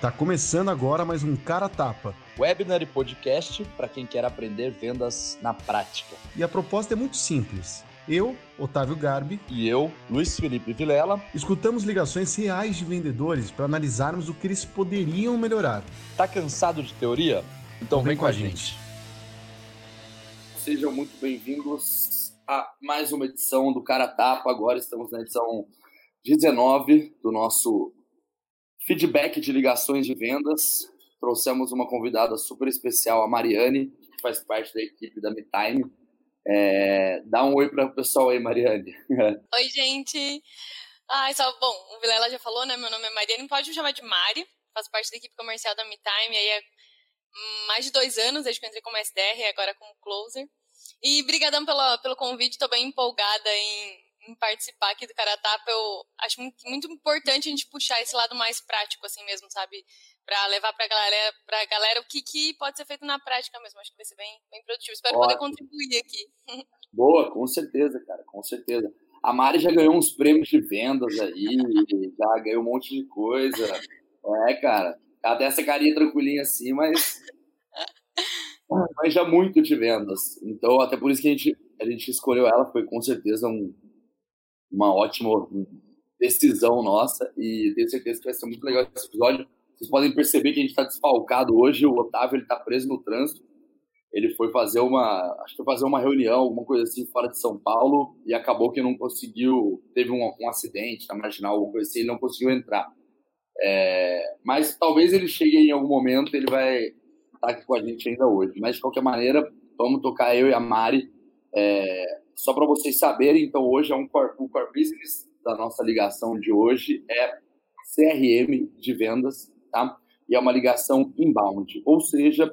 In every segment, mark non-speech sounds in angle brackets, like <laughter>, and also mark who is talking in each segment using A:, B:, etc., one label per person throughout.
A: Tá começando agora mais um Cara Tapa.
B: Webinar e podcast para quem quer aprender vendas na prática.
A: E a proposta é muito simples. Eu, Otávio Garbi,
B: e eu, Luiz Felipe Vilela,
A: escutamos ligações reais de vendedores para analisarmos o que eles poderiam melhorar.
B: Tá cansado de teoria? Então, vem, vem com a gente. gente. Sejam muito bem-vindos a mais uma edição do Cara Tapa. Agora estamos na edição 19 do nosso feedback de ligações de vendas. Trouxemos uma convidada super especial, a Mariane, que faz parte da equipe da MeTime. É, dá um oi para o pessoal aí, Mariane. <laughs>
C: Oi, gente. Ah, só, bom, o Vilela já falou, né? Meu nome é Mariane, pode me chamar de Mari. Faço parte da equipe comercial da MeTime aí é mais de dois anos, desde que eu entrei como SDR e agora como Closer. E brigadão pelo, pelo convite, estou bem empolgada em em participar aqui do Caratapa, eu acho muito, muito, importante a gente puxar esse lado mais prático, assim mesmo, sabe? Para levar para galera, pra galera o que, que pode ser feito na prática mesmo. Acho que vai ser bem, bem produtivo. Espero Ótimo. poder contribuir aqui. <laughs>
B: Boa, com certeza, cara, com certeza. A Mari já ganhou uns prêmios de vendas aí, <laughs> já ganhou um monte de coisa. É, cara. Tem essa carinha tranquilinha assim, mas. <laughs> mas já muito de vendas. Então, até por isso que a gente, a gente escolheu ela, foi com certeza um, uma ótima decisão nossa e tenho certeza que vai ser muito legal esse episódio. Vocês podem perceber que a gente está desfalcado hoje. O Otávio ele está preso no trânsito. Ele foi fazer uma, acho que fazer uma reunião, alguma coisa assim fora de São Paulo e acabou que não conseguiu, teve um, um acidente na marginal, alguma coisa assim, ele não conseguiu entrar. É, mas talvez ele chegue em algum momento, ele vai estar tá aqui com a gente ainda hoje. Mas de qualquer maneira, vamos tocar eu e a Mari é, só para vocês saberem, então hoje é um core, o core business da nossa ligação de hoje é CRM de vendas, tá? E é uma ligação inbound, ou seja,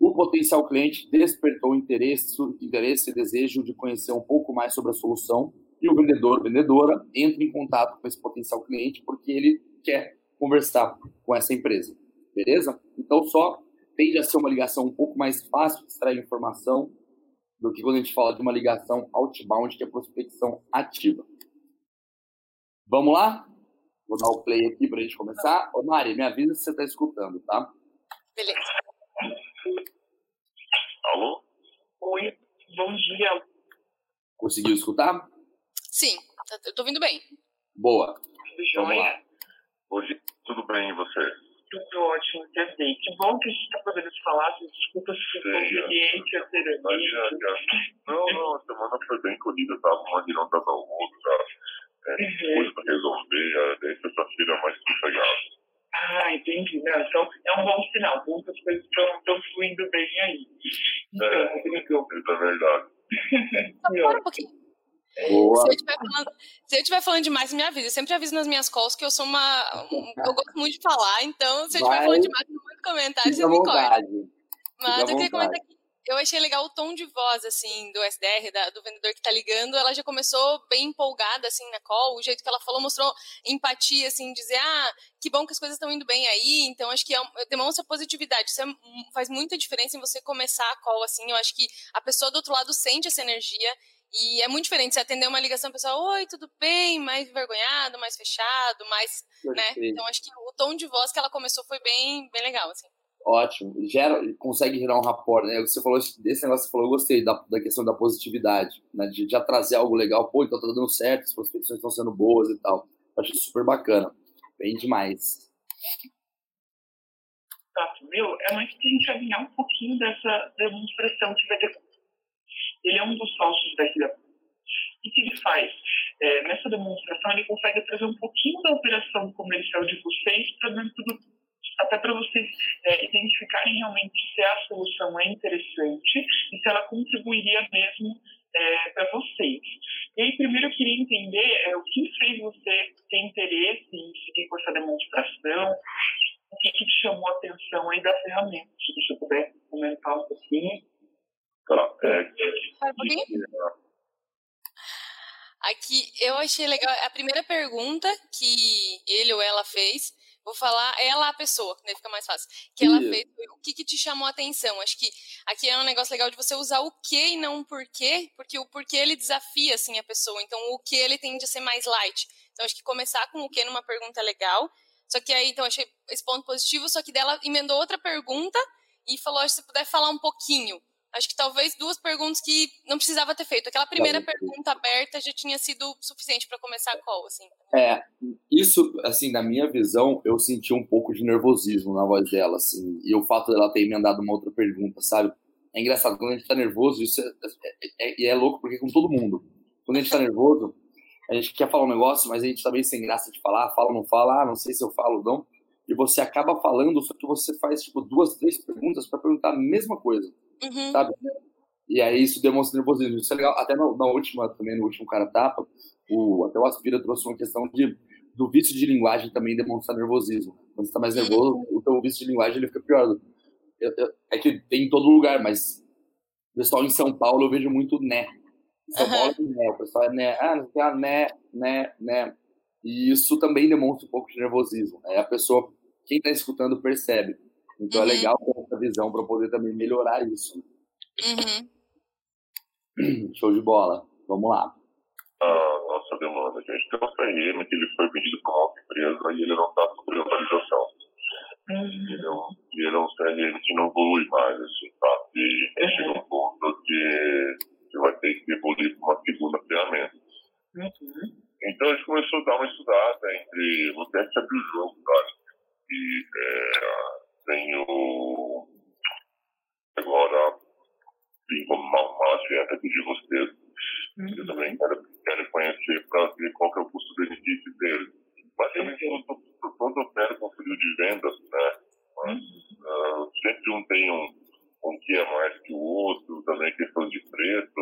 B: o potencial cliente despertou interesse, interesse e desejo de conhecer um pouco mais sobre a solução e o vendedor, vendedora, entra em contato com esse potencial cliente porque ele quer conversar com essa empresa, beleza? Então só tende a ser uma ligação um pouco mais fácil de extrair informação, do que quando a gente fala de uma ligação outbound, que é prospecção ativa. Vamos lá? Vou dar o play aqui para a gente começar. Ô, Mari, me avisa se você está escutando, tá?
C: Beleza.
D: Alô?
E: Oi, bom dia.
B: Conseguiu escutar?
C: Sim, eu tô ouvindo bem.
B: Boa.
E: Vamos lá.
D: Hoje, tudo bem e você?
E: Tudo ótimo, entendi. Que bom que a gente está podendo falar. Desculpa se foi conveniente a ser.
D: Não, não, a semana foi bem corrida. Tava uma de não dava almoço, tá? É, uhum. coisa para resolver. Sexta-feira é mais sossegado.
E: Ah, entendi. Não, então é um bom sinal. Muitas coisas estão fluindo bem aí. Então,
D: é, isso é verdade. <laughs>
C: Só um pouquinho. Boa. Se eu, estiver falando, se eu estiver falando demais, me avisa. Eu sempre aviso nas minhas calls que eu sou uma. eu gosto muito de falar, então se eu estiver falando demais, muito comentário, você me corta. Mas eu queria comentar aqui. Eu achei legal o tom de voz, assim, do SDR, da, do vendedor que tá ligando. Ela já começou bem empolgada, assim, na call. O jeito que ela falou mostrou empatia, assim, dizer, ah, que bom que as coisas estão indo bem aí. Então, acho que é, demonstra positividade. Isso é, faz muita diferença em você começar a call, assim. Eu acho que a pessoa do outro lado sente essa energia e é muito diferente você atender uma ligação pessoal, oi, tudo bem, mais envergonhado, mais fechado, mais, né? Então acho que o tom de voz que ela começou foi bem, bem legal, assim.
B: Ótimo. Gera, consegue gerar um rapport, né? Você falou desse negócio que você falou, eu gostei da, da questão da positividade, né? De já trazer algo legal, pô, então tá dando certo, as prospecções estão sendo boas e tal. Acho super bacana. Bem demais.
E: Tá, meu, é mais que a gente alinhar um pouquinho dessa demonstração que vai ter ele é um dos sócios da Ria. O que ele faz? É, nessa demonstração, ele consegue trazer um pouquinho da operação comercial de vocês para dentro do até para vocês é, identificarem realmente se a solução é interessante e se ela contribuiria mesmo é, para vocês. E aí, primeiro eu queria entender é, o que fez você ter interesse em seguir com essa demonstração, o que, que te chamou a atenção aí da ferramenta, se você puder comentar um pouquinho.
D: Tá, é,
C: Aqui eu achei legal. A primeira pergunta que ele ou ela fez, vou falar ela a pessoa, né? Fica mais fácil. Que ela fez o que, que te chamou a atenção. Acho que aqui é um negócio legal de você usar o que e não o porquê, porque o porquê ele desafia assim a pessoa. Então o que ele tende a ser mais light. Então acho que começar com o que numa pergunta é legal. Só que aí, então, achei esse ponto positivo, só que dela emendou outra pergunta e falou, se você puder falar um pouquinho. Acho que talvez duas perguntas que não precisava ter feito. Aquela primeira pergunta aberta já tinha sido suficiente para começar a call, assim.
B: É, isso, assim, na minha visão, eu senti um pouco de nervosismo na voz dela, assim, e o fato dela ter emendado uma outra pergunta, sabe? É engraçado, quando a gente tá nervoso, isso é, é, é, é louco, porque é com todo mundo. Quando a gente tá <laughs> nervoso, a gente quer falar um negócio, mas a gente tá meio sem graça de falar, fala ou não fala, ah, não sei se eu falo ou não, e você acaba falando, só que você faz, tipo, duas, três perguntas para perguntar a mesma coisa, uhum. sabe? E aí isso demonstra nervosismo. Isso é legal. Até na, na última, também no último cara tapa, o, até o Aspira trouxe uma questão de do vício de linguagem também demonstrar nervosismo. Quando você tá mais nervoso, uhum. o teu vício de linguagem ele fica pior. Eu, eu, é que tem em todo lugar, mas o pessoal em São Paulo eu vejo muito né. São uhum. Paulo é né, o pessoal é né, ah, não tem né, né, né. E isso também demonstra um pouco de nervosismo. Aí a pessoa, quem está escutando, percebe. Então é uhum. é legal ter essa visão para poder também melhorar isso.
C: Uhum. <clears throat>
B: Show de bola. Vamos lá.
D: A nossa demanda. A gente tem um CRM que ele foi vendido para uma empresa e ele não está sob atualização. Entendeu? E ele é um CRM que não evolui mais, assim, tá? E chega um ponto que, que vai ter que evoluir para uma segunda ferramenta. Uhum. Então a gente começou a dar uma estudada entre. Vou até abrir o jogo, tá? E é, tem o. Agora, uma, uma agenda aqui de vocês. Uhum. Eu também quero, quero conhecer para ver qual que é o custo-benefício dele. Basicamente, uhum. todo, todo opera com funil de vendas, né? Mas, uhum. uh, sempre um tem um, um que é mais que o outro, também questão de preço.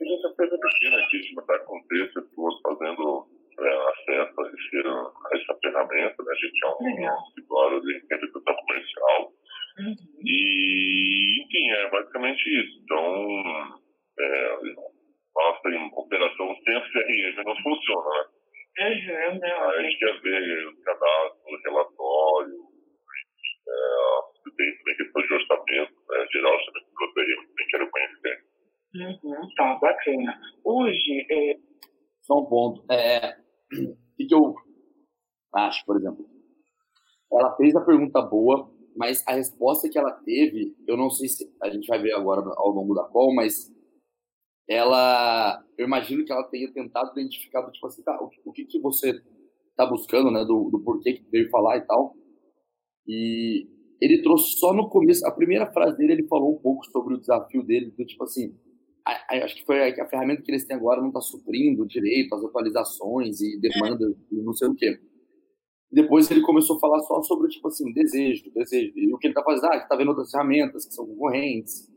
D: E essa coisa pequena aqui, gente está com três pessoas fazendo é, acesso a, esse, a essa ferramenta, né? A gente é um, um escritório de representação comercial. Uhum. E, enfim, é basicamente isso. Então, é, nossa operação sem CRM não funciona, né?
E: Uhum, né?
D: A gente quer ver o cadastro, o relatório, é, tem também questão de orçamento, né? gerar orçamento do CRM, também quero conhecer.
E: Uhum, tá, bacana. Hoje, é...
B: Só um ponto. É, o que eu acho, por exemplo? Ela fez a pergunta boa, mas a resposta que ela teve, eu não sei se a gente vai ver agora ao longo da call, mas ela, eu imagino que ela tenha tentado identificar, tipo assim, tá, o, o que, que você está buscando, né, do, do porquê que veio falar e tal. E ele trouxe só no começo, a primeira frase dele, ele falou um pouco sobre o desafio dele, do tipo assim, acho que foi a, a, ferramenta que eles têm agora não está suprindo direito as atualizações e demandas e não sei o quê. Depois ele começou a falar só sobre, tipo assim, desejo, desejo. E o que ele está fazendo, ah, está vendo outras ferramentas que são concorrentes,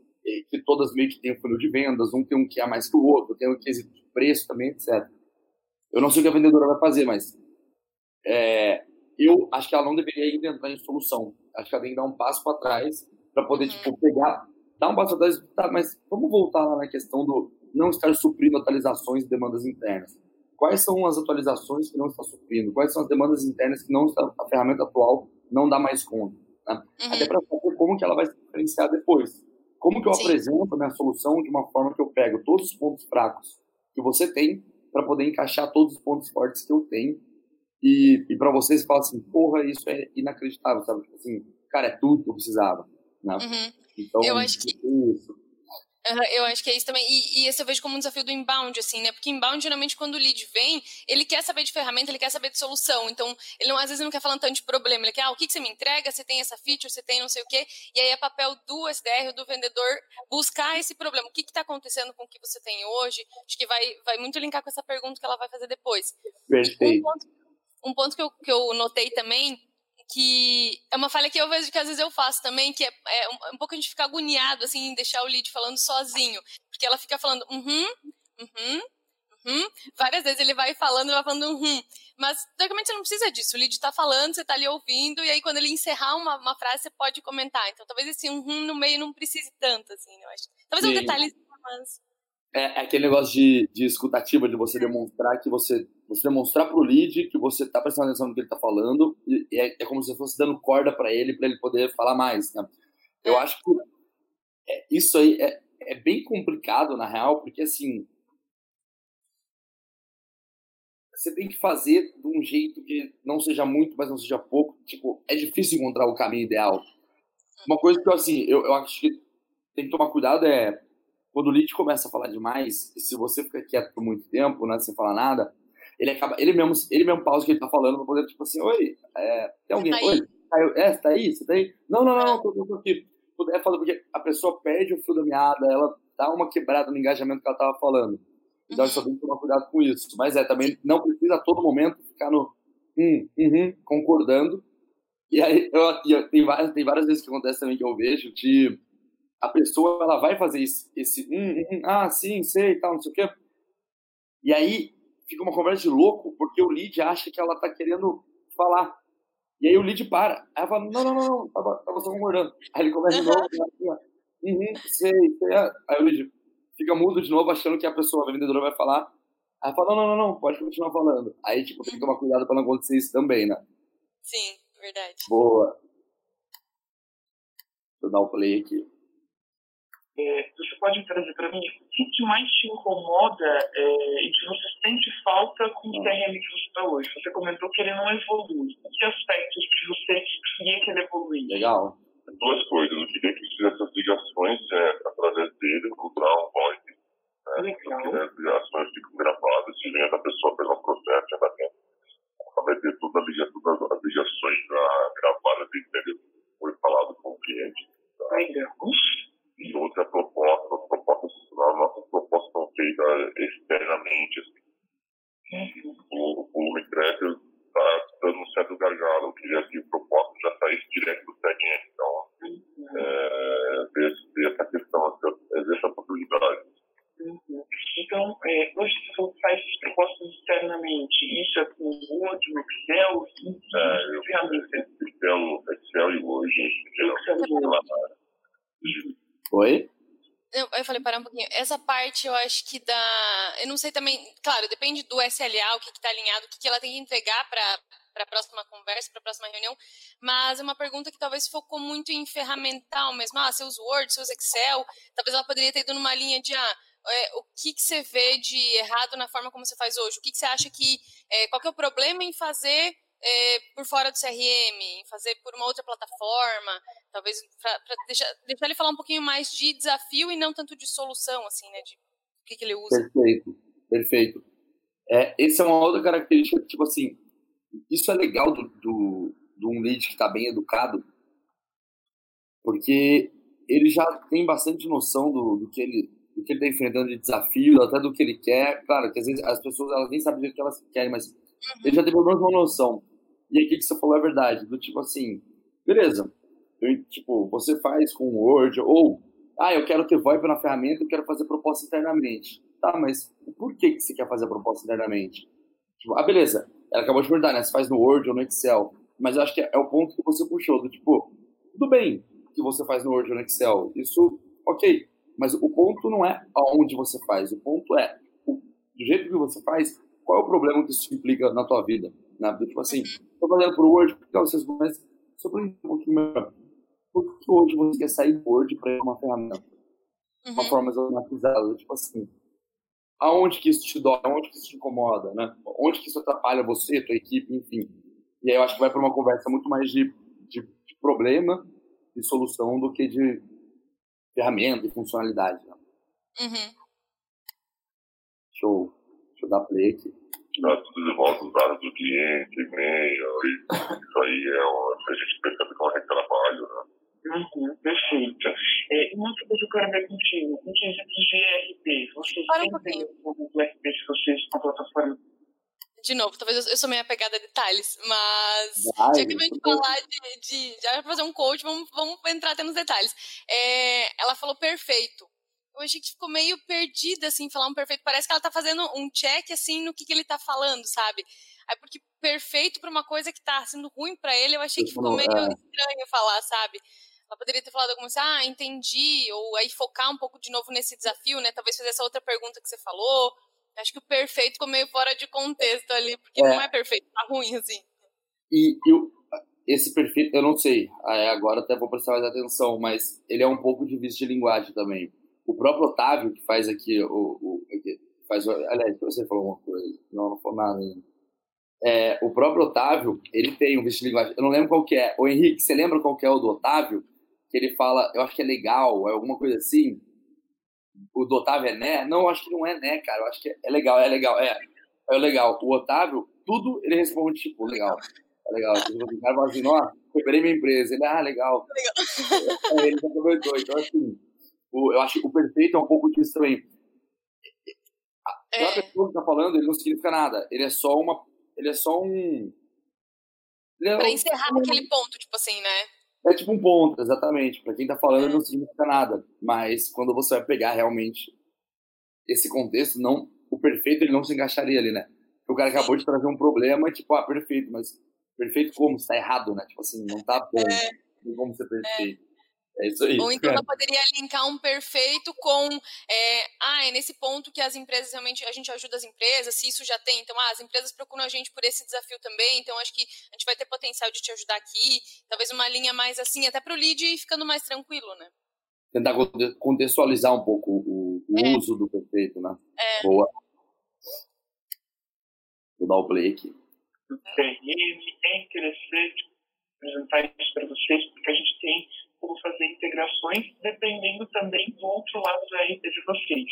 B: que todas meio que têm um funil de vendas, um tem um que é mais que o outro, tem um quesito de preço também, etc. Eu não sei o que a vendedora vai fazer, mas é, eu acho que ela não deveria ainda entrar em solução. Acho que ela tem que dar um passo para trás para poder, uhum. tipo, pegar, dar um passo atrás, tá, mas vamos voltar lá na questão do não estar suprindo atualizações e demandas internas quais são as atualizações que não está suprindo, quais são as demandas internas que não está, a ferramenta atual não dá mais conta. Né? Uhum. Até para saber como que ela vai se diferenciar depois. Como que eu Sim. apresento a minha solução de uma forma que eu pego todos os pontos fracos que você tem para poder encaixar todos os pontos fortes que eu tenho e, e para vocês falar assim, porra, isso é inacreditável, sabe? Tipo assim, cara, é tudo que eu precisava. Né?
C: Uhum. Então, eu acho que... Isso. Uhum, eu acho que é isso também. E, e esse eu vejo como um desafio do inbound, assim, né? Porque inbound, geralmente, quando o lead vem, ele quer saber de ferramenta, ele quer saber de solução. Então, ele não, às vezes não quer falar tanto de problema. Ele quer, ah, o que, que você me entrega? Você tem essa feature, você tem não sei o quê. E aí é papel do SDR, do vendedor, buscar esse problema. O que está acontecendo com o que você tem hoje? Acho que vai, vai muito linkar com essa pergunta que ela vai fazer depois.
B: Perfeito.
C: Um ponto, um ponto que, eu, que eu notei também que é uma falha que eu vejo que às vezes eu faço também, que é, é um, um, pouco a gente ficar agoniado, assim, em deixar o lead falando sozinho. Porque ela fica falando, uhum, uhum, uhum. Várias vezes ele vai falando, vai falando uhum. Mas, teoricamente, você não precisa disso. O lead tá falando, você tá ali ouvindo, e aí quando ele encerrar uma, uma frase, você pode comentar. Então, talvez esse uhum no meio não precise tanto, assim, eu acho. Talvez Sim. um detalhe, mas...
B: É, é, aquele negócio de, de escutativa, de você demonstrar que você. Você demonstrar pro lead que você tá prestando atenção no que ele tá falando, e é, é como se fosse dando corda para ele, para ele poder falar mais. Né? Eu acho que é, isso aí é, é bem complicado, na real, porque assim. você tem que fazer de um jeito que não seja muito, mas não seja pouco. Tipo, é difícil encontrar o caminho ideal. Uma coisa que eu, assim, eu, eu acho que tem que tomar cuidado é quando o lead começa a falar demais, e se você fica quieto por muito tempo, né, sem falar nada, ele acaba, ele mesmo, ele mesmo pausa o que ele tá falando pra poder, tipo assim, oi, é, tem alguém, tá oi, é, você tá aí, você tá aí? Não, não, não, não, tô, tô aqui. É foda porque a pessoa perde o fio da meada, ela dá uma quebrada no engajamento que ela tava falando. Então, uhum. só tem que tomar cuidado com isso. Mas é, também não precisa a todo momento ficar no hum, uhum, concordando. E aí, eu, eu, tem, várias, tem várias vezes que acontece também que eu vejo que a pessoa ela vai fazer esse, esse hum, hum, ah, sim, sei e tal, não sei o quê. E aí fica uma conversa de louco, porque o lead acha que ela tá querendo falar. E aí o lead para. Aí ela fala, não, não, não, não, tava, tava só concordando. Aí ele começa de novo, uhum, sei, sei. Aí o lead fica mudo de novo, achando que a pessoa, a vendedora, vai falar. Aí fala, não, não, não, não, pode continuar falando. Aí, tipo, tem que tomar cuidado pra não acontecer isso também, né?
C: Sim, verdade.
B: Boa. Deixa eu dar o play aqui.
E: É, você pode trazer para mim o que mais te incomoda é, e que você sente falta com o CRM que você está hoje? Você comentou que ele não evolui. Que aspectos que você queria que ele evoluísse?
B: Legal.
D: Duas coisas. Eu queria que fizesse ligações é, através dele, no Brown Voice. Né? Legal. Porque né, as ligações ficam gravadas, se vem da pessoa pelo processo, já vai ter, vai ter todas as ligações gravadas e entender o que foi falado com o cliente.
E: Tá? Legal
D: e outra proposta, as propostas, as nossas propostas são feitas externamente. Assim. O, o volume está dando um certo gargalo. Eu queria que o proposta já saísse direto do CRM. Então, é, ver, ver essa questão, essa possibilidade.
E: Uhum. Então, é, hoje você faz as propostas externamente. Isso é com o Word, o Excel?
D: É, eu, Excel, Excel e Word.
E: Excel e Word.
B: Oi?
C: Eu, eu falei, parar um pouquinho. Essa parte eu acho que dá. Eu não sei também. Claro, depende do SLA, o que está alinhado, o que, que ela tem que entregar para para a próxima conversa, para a próxima reunião, mas é uma pergunta que talvez focou muito em ferramental mesmo. Ah, seus Word, seus Excel, talvez ela poderia ter ido numa linha de ah, é, o que, que você vê de errado na forma como você faz hoje? O que, que você acha que. É, qual que é o problema em fazer é, por fora do CRM, fazer por uma outra plataforma, talvez para deixar, deixar ele falar um pouquinho mais de desafio e não tanto de solução, assim, né, de o que, que ele usa.
B: Perfeito, perfeito. É, essa é uma outra característica, tipo assim, isso é legal do, do, do um lead que está bem educado, porque ele já tem bastante noção do, do que ele do que ele está enfrentando de desafio, até do que ele quer. Claro, que às vezes as pessoas elas nem sabem o que elas querem, mas ele já tem pelo menos uma noção. E o que você falou é verdade. Do tipo assim, beleza, eu, tipo, você faz com o Word, ou, ah, eu quero ter VoIP na ferramenta, eu quero fazer proposta internamente. Tá, mas por que, que você quer fazer a proposta internamente? Tipo, ah, beleza, ela acabou de perguntar, né? Você faz no Word ou no Excel. Mas eu acho que é, o ponto que você puxou, do tipo, tudo bem que você faz no Word ou no Excel, isso, ok. Mas o ponto não é aonde você faz, o ponto é, o, do jeito que você faz, qual é o problema que isso implica na tua vida? Né? Tipo assim, estou fazendo por Word, porque vocês mas sobre um pouquinho melhor. Por que hoje você quer sair do Word para uma ferramenta? Uhum. Uma forma automatizada, tipo assim. Aonde que isso te dói? Aonde que isso te incomoda, né? Onde que isso atrapalha você, tua equipe, enfim. E aí eu acho que vai para uma conversa muito mais de, de, de problema e solução do que de ferramenta e funcionalidade. Né?
C: Uhum.
B: Show. Deixa eu dar play aqui
D: dá tudo de volta os dados do cliente, e-mail, isso aí é uma, a gente percebe que é um retrabalho, né?
E: Uhum, perfeito. É, uma outra coisa que eu quero ver contigo, com exemplos de ERP, vocês Para um pouquinho. do ERP de vocês com a plataforma?
C: De novo, talvez eu sou meio apegada a detalhes, mas Ai, já que a gente falar de, de, Já fazer um coach, vamos, vamos entrar até nos detalhes. É, ela falou perfeito eu achei que ficou meio perdida, assim, falar um perfeito. Parece que ela tá fazendo um check, assim, no que, que ele tá falando, sabe? Aí, porque perfeito pra uma coisa que tá sendo ruim para ele, eu achei que ficou meio é. estranho falar, sabe? Ela poderia ter falado alguma coisa, ah, entendi, ou aí focar um pouco de novo nesse desafio, né? Talvez fazer essa outra pergunta que você falou. Acho que o perfeito ficou meio fora de contexto ali, porque é. não é perfeito, tá ruim, assim.
B: E eu, esse perfeito, eu não sei, agora até vou prestar mais atenção, mas ele é um pouco de vício de linguagem também o próprio Otávio, que faz aqui o. o faz, aliás, você falou uma coisa, não, não falou nada ainda. é, o próprio Otávio, ele tem um vício de linguagem. Eu não lembro qual que é. O Henrique, você lembra qual que é o do Otávio? Que ele fala, eu acho que é legal, é alguma coisa assim. O do Otávio é né? Não, eu acho que não é né, cara. Eu acho que é legal, é legal, é. É legal. O Otávio, tudo ele responde, tipo, legal. É legal. O cara fala assim, ó, recuperei minha empresa. Ele, ah, legal. legal. <laughs> É, ele já comentou. Então, assim, o, eu acho que o perfeito é um pouco disso também. A é. pessoa que tá falando, ele não significa nada. Ele é só uma ele é só um.
C: É pra encerrar naquele ponto, tipo assim, né?
B: É tipo um ponto, exatamente. Pra quem tá falando, é. não significa nada. Mas quando você vai pegar realmente esse contexto, não, o perfeito ele não se encaixaria ali, né? O cara acabou de trazer um problema, tipo, ah, perfeito, mas perfeito como? Está errado, né? Tipo assim, não tá bom. É. Como ser perfeito. É. É isso aí.
C: Ou então ela poderia linkar um perfeito com, é, ah, é nesse ponto que as empresas realmente, a gente ajuda as empresas, se isso já tem, então, ah, as empresas procuram a gente por esse desafio também, então acho que a gente vai ter potencial de te ajudar aqui, talvez uma linha mais assim, até para o lead ir ficando mais tranquilo, né?
B: Tentar contextualizar um pouco o, o é. uso do perfeito, né?
C: É.
B: Boa. Vou dar o play aqui.
E: É interessante apresentar isso para vocês, porque a gente tem como fazer integrações, dependendo também do outro lado da RP de vocês.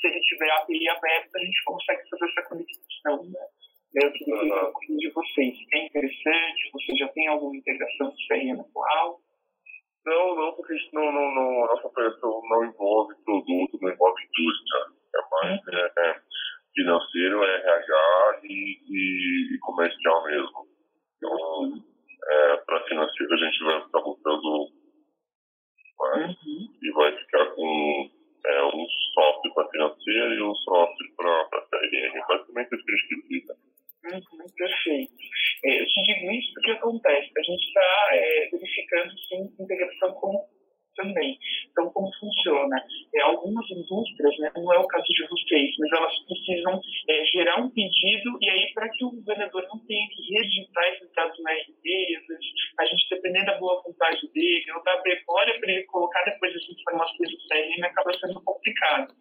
E: Se ele tiver a API aberta, a gente consegue fazer essa conexão né, dentro do uhum. de vocês. É interessante? Você já tem alguma integração de CRM atual?
D: Não, não, porque não, não, não, nossa operação não envolve produto, não envolve indústria. É mais uhum. é, é, financeiro, é RH e, e, e comercial mesmo. Então, é, para financeiro, a gente vai estar botando Uhum. E vai ficar com é, um software para financeira e um software para CRM. Basicamente isso que eles precisam.
E: Uhum, perfeito. É, eu te digo isso porque acontece. A gente está é, verificando sim integração com também. Então, como funciona? É, algumas indústrias, né, não é o caso de vocês, mas elas precisam é, gerar um pedido e aí, para que o vendedor não tenha que redigitar esses dados na RP, a gente, dependendo da boa vontade dele, ou da memória para ele colocar depois essas informações no CRM, acaba sendo complicado.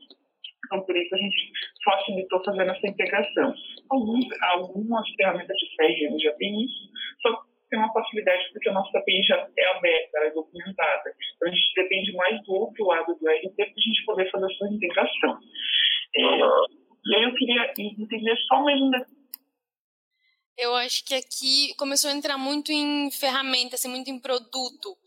E: Então, por isso a gente facilitou fazendo essa integração. Alguns, algumas ferramentas de CRM já têm isso, só tem uma facilidade porque a nossa API já é aberta, ela é documentada. Então a gente depende mais do outro lado do RP para a gente poder fazer essa integração. É, e aí eu queria entender só mais um
C: eu acho que aqui começou a entrar muito em ferramenta, assim, muito em produto.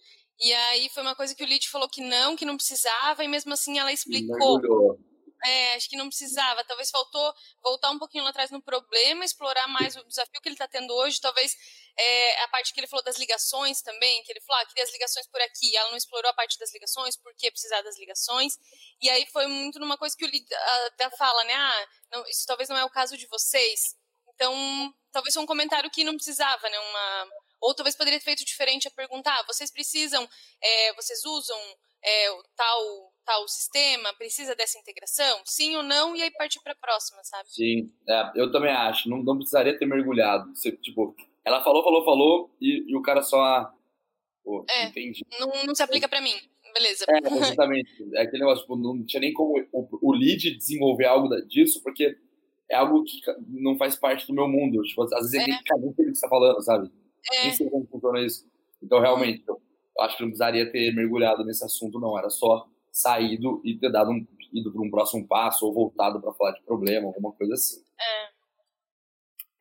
C: E aí foi uma coisa que o Lid falou que não, que não precisava, e mesmo assim ela explicou. É, acho que não precisava. Talvez faltou voltar um pouquinho lá atrás no problema, explorar mais o desafio que ele está tendo hoje. Talvez é, a parte que ele falou das ligações também, que ele falou, ah, queria as ligações por aqui. Ela não explorou a parte das ligações, por que precisar das ligações. E aí foi muito numa coisa que o Lid até fala, né? Ah, não, isso talvez não é o caso de vocês. Então, talvez foi um comentário que não precisava, né? Uma, ou talvez poderia ter feito diferente a perguntar, ah, vocês precisam, é, vocês usam é, tal tal sistema, precisa dessa integração? Sim ou não? E aí partir para a próxima, sabe?
B: Sim, é, eu também acho. Não, não precisaria ter mergulhado. Você, tipo, ela falou, falou, falou e, e o cara só. Pô,
C: é, entendi. Não, não se aplica para mim. Beleza.
B: É, exatamente. É aquele negócio, tipo, não tinha nem como o, o lead desenvolver algo disso, porque é algo que não faz parte do meu mundo. Tipo, às vezes é. ele tem que o que você está falando, sabe? É. Nem sei como funciona isso. Então, realmente, eu acho que não precisaria ter mergulhado nesse assunto, não. Era só saído e ter dado um, ido para um próximo passo ou voltado para falar de problema, alguma coisa assim.
C: É.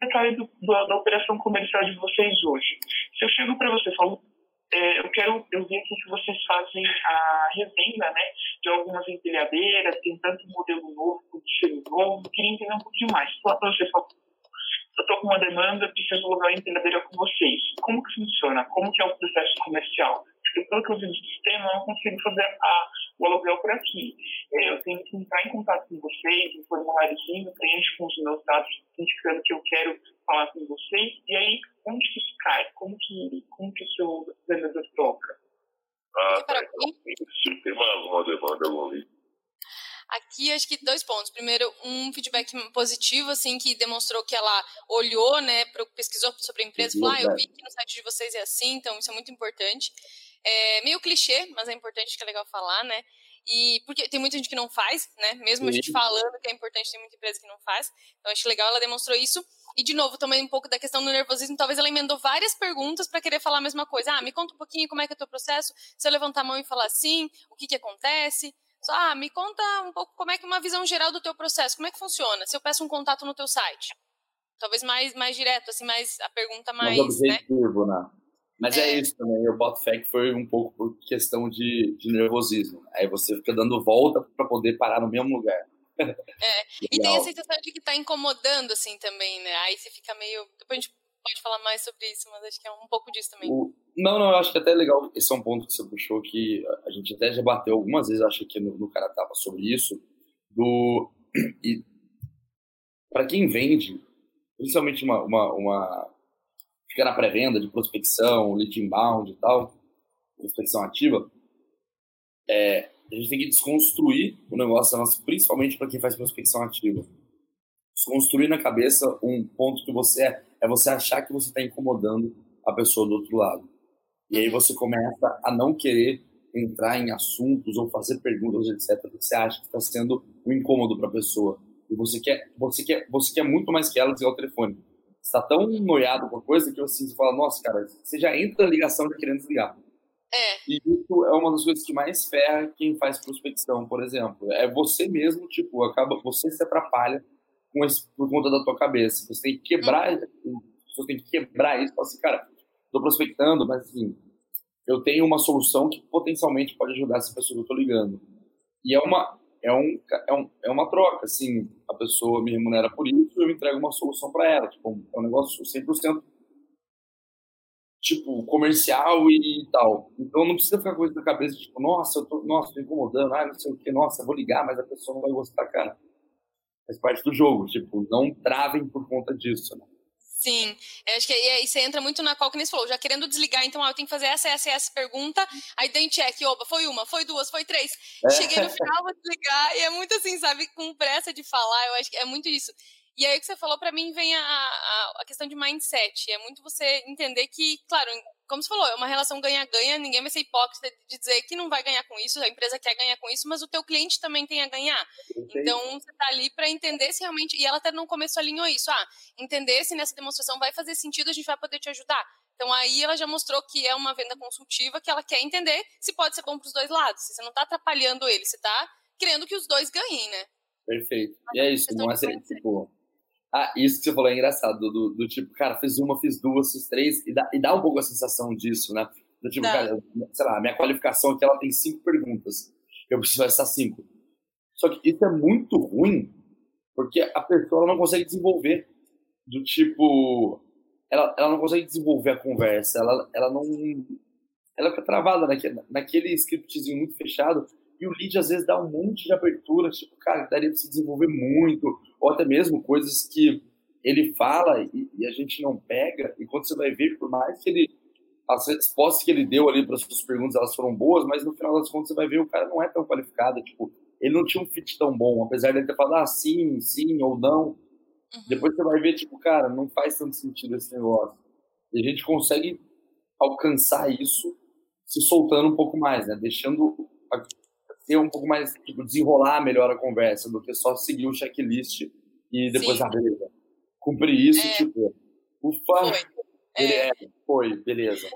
E: Detalhe do, da, da operação comercial de vocês hoje. Se eu chego para você e falo, é, eu quero, eu vi aqui que vocês fazem a revenda, né, de algumas empilhadeiras, tem tanto modelo novo, cheiro novo, queria entender um pouquinho mais. Falar para você, falo, eu estou com uma demanda, preciso alugar uma empilhadeira com vocês. Como que funciona? Como que é o processo comercial? Porque pelo que eu vi no sistema, eu não consigo fazer a, o aluguel por aqui. É, eu tenho que entrar em contato com vocês, um formuláriozinho, preencho com os meus dados, indicando que eu quero falar com vocês. E aí, onde que isso cai? Como que, como que o seu vendedor toca?
D: Ah, tá. Então, se tem uma, demanda, algum
C: Aqui, acho que dois pontos. Primeiro, um feedback positivo, assim, que demonstrou que ela olhou, né, pesquisou sobre a empresa falou, ah, eu vi que no site de vocês é assim, então isso é muito importante. É meio clichê, mas é importante que é legal falar, né? E porque tem muita gente que não faz, né? Mesmo a gente falando que é importante, tem muita empresa que não faz. Então acho legal, ela demonstrou isso. E de novo, também um pouco da questão do nervosismo, talvez ela emendou várias perguntas para querer falar a mesma coisa. Ah, me conta um pouquinho como é que é o teu processo. Se eu levantar a mão e falar assim, o que que acontece? Só, ah, me conta um pouco como é que uma visão geral do teu processo, como é que funciona? Se eu peço um contato no teu site. Talvez mais mais direto, assim, mais a pergunta mais, mais
B: objetivo, né? né? Mas é. é. isso também, eu boto fé que foi um pouco por questão de, de nervosismo. Aí você fica dando volta para poder parar no mesmo lugar.
C: É, <laughs> e tem a sensação de que tá incomodando, assim, também, né? Aí você fica meio... Depois a gente pode falar mais sobre isso, mas acho que é um pouco disso também. O...
B: Não, não, eu acho que até é legal, esse é um ponto que você puxou, que a gente até já bateu algumas vezes, acho que no, no cara tava sobre isso, do... <clears throat> E para quem vende, principalmente uma, uma, uma fica na pré-venda de prospecção, lead inbound e tal, prospecção ativa, é, a gente tem que desconstruir o negócio nosso, principalmente para quem faz prospecção ativa. Desconstruir na cabeça um ponto que você é, é você achar que você está incomodando a pessoa do outro lado. E aí você começa a não querer entrar em assuntos ou fazer perguntas, etc., você acha que está sendo um incômodo para a pessoa. E você quer, você quer, você quer muito mais que ela desligar o telefone está tão noiado com a coisa que assim, você fala, nossa, cara, você já entra na ligação já querendo desligar.
C: É.
B: E isso é uma das coisas que mais ferra quem faz prospecção, por exemplo. É você mesmo, tipo, acaba, você se atrapalha com esse, por conta da tua cabeça. Você tem que quebrar, uhum. você tem que quebrar isso, falar assim, cara, tô prospectando, mas assim, eu tenho uma solução que potencialmente pode ajudar essa pessoa que eu tô ligando. E é uma, é, um, é, um, é uma troca, assim, a pessoa me remunera por isso eu entrego uma solução para ela, tipo, é um negócio 100% tipo, comercial e, tal. Então não precisa ficar com isso na cabeça, tipo, nossa, eu tô, nossa, tô incomodando, ah, não sei o que, nossa, vou ligar, mas a pessoa não vai gostar, cara. Faz parte do jogo, tipo, não travem por conta disso, né?
C: Sim, eu acho que aí, você entra muito na qual que nem você falou, já querendo desligar, então ah, eu tenho que fazer essa, essa, essa pergunta, aí tem check, oba, foi uma, foi duas, foi três. É. Cheguei no final, vou desligar, e é muito assim, sabe, com pressa de falar, eu acho que é muito isso. E aí o que você falou para mim vem a, a, a, questão de mindset. É muito você entender que, claro, como você falou, é uma relação ganha-ganha, ninguém vai ser hipócrita de dizer que não vai ganhar com isso, a empresa quer ganhar com isso, mas o teu cliente também tem a ganhar. Então, você tá ali para entender se realmente, e ela até no começo alinhou isso, ah, entender se nessa demonstração vai fazer sentido, a gente vai poder te ajudar. Então, aí ela já mostrou que é uma venda consultiva, que ela quer entender se pode ser bom para os dois lados, se você não tá atrapalhando ele, você tá querendo que os dois ganhem, né?
B: Perfeito. E é isso, não é tipo, ah, isso que você falou é engraçado, do, do, tipo, cara, fiz uma, fiz duas, fiz três, e dá, e dá um pouco a sensação disso, né? Do tipo, Não. cara, sei lá, minha qualificação aqui, ela tem cinco perguntas. Eu preciso essas cinco. Só que isso é muito ruim, porque a pessoa não consegue desenvolver. Do tipo, ela, ela não consegue desenvolver a conversa, ela, ela não. Ela fica travada naquele, naquele scriptzinho muito fechado, e o lead às vezes dá um monte de abertura, tipo, cara, daria pra se desenvolver muito, ou até mesmo coisas que ele fala e, e, a gente não pega, e quando você vai ver, por mais que ele. As respostas que ele deu ali para as suas perguntas elas foram boas, mas no final das contas você vai ver o cara não é tão qualificado, tipo, ele não tinha um fit tão bom, apesar de ele ter falado ah, sim, sim ou não. Uhum. Depois você vai ver, tipo, cara, não faz tanto sentido esse negócio. E a gente consegue alcançar isso se soltando um pouco mais, né? Deixando ter um pouco mais, tipo, desenrolar melhor a conversa do que só seguir o checklist e depois, Sim. ah, beleza. Cumprir isso, é. tipo, ufa, foi. É. foi, beleza.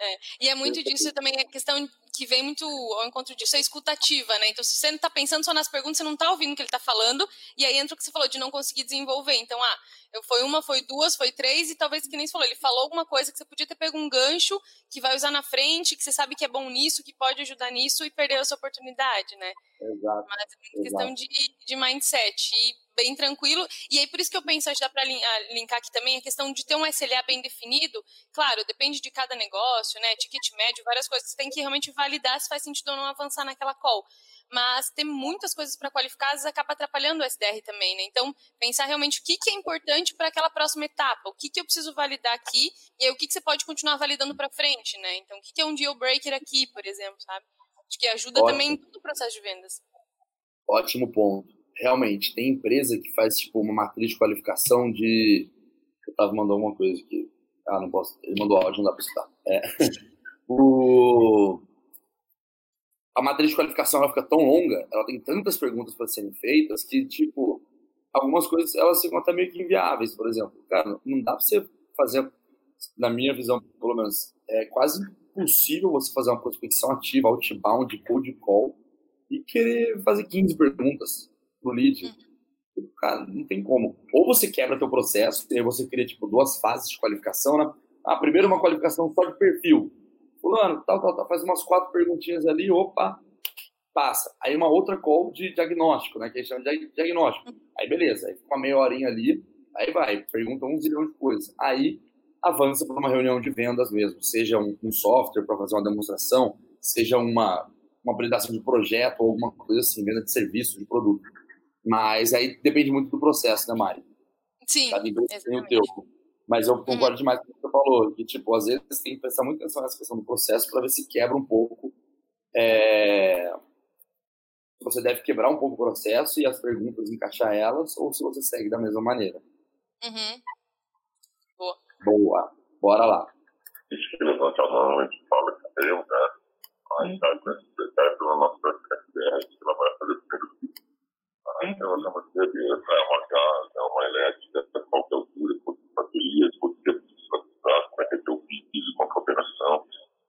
C: É. E é muito disso também, a questão que vem muito ao encontro disso, é a escutativa, né? Então, se você não está pensando só nas perguntas, você não está ouvindo o que ele está falando, e aí entra o que você falou, de não conseguir desenvolver. Então, ah, eu, foi uma, foi duas, foi três, e talvez, que nem você falou, ele falou alguma coisa que você podia ter pego um gancho, que vai usar na frente, que você sabe que é bom nisso, que pode ajudar nisso, e perder essa oportunidade, né?
B: Exato.
C: Mas é uma questão de, de mindset. E bem tranquilo. E aí, por isso que eu penso, acho que dá para linkar aqui também a questão de ter um SLA bem definido. Claro, depende de cada negócio, né? Ticket médio, várias coisas. Você tem que realmente validar se faz sentido ou não avançar naquela call. Mas tem muitas coisas para qualificar, às vezes acaba atrapalhando o SDR também, né? Então, pensar realmente o que, que é importante para aquela próxima etapa, o que, que eu preciso validar aqui, e aí o que, que você pode continuar validando para frente, né? Então, o que, que é um deal breaker aqui, por exemplo, sabe? Acho que ajuda Ótimo. também em todo o processo de vendas.
B: Ótimo ponto realmente, tem empresa que faz tipo uma matriz de qualificação de. Eu tava mandando alguma coisa aqui. Ah, não posso. Ele mandou áudio, não dá pra citar. É. <laughs> o... a matriz de qualificação ela fica tão longa, ela tem tantas perguntas para serem feitas que, tipo, algumas coisas elas ficam até meio que inviáveis, por exemplo. Cara, não dá para você fazer, na minha visão, pelo menos, é quase impossível você fazer uma prospecção ativa, outbound, cold call, e querer fazer 15 perguntas pro lead. Uhum. Cara, não tem como. Ou você quebra teu processo, e aí você cria, tipo, duas fases de qualificação, né? A primeira uma qualificação só de perfil. Fulano, tal, tal, tal, faz umas quatro perguntinhas ali, opa, passa. Aí uma outra call de diagnóstico, né? Que a gente chama de diagnóstico. Aí beleza, aí fica uma meia horinha ali, aí vai, pergunta um zilhão de coisas. Aí avança para uma reunião de vendas mesmo, seja um, um software para fazer uma demonstração, seja uma, uma apresentação de projeto ou alguma coisa assim, venda de serviço, de produto. Mas aí depende muito do processo, né, Mari?
C: Sim,
B: Cada empresa tem o teu. Mas eu concordo uhum. demais com o que você falou, que, tipo, às vezes tem que prestar muita atenção nessa questão do processo para ver se quebra um pouco. É... Você deve quebrar um pouco o processo e as perguntas encaixar elas, ou se você segue da mesma maneira.
C: Uhum.
B: Boa. Boa. Bora lá.
D: Levanta a gente fala que né? A gente está com esse processo fazer o primeiro vídeo. A gente vai fazer uma beleza, é é é.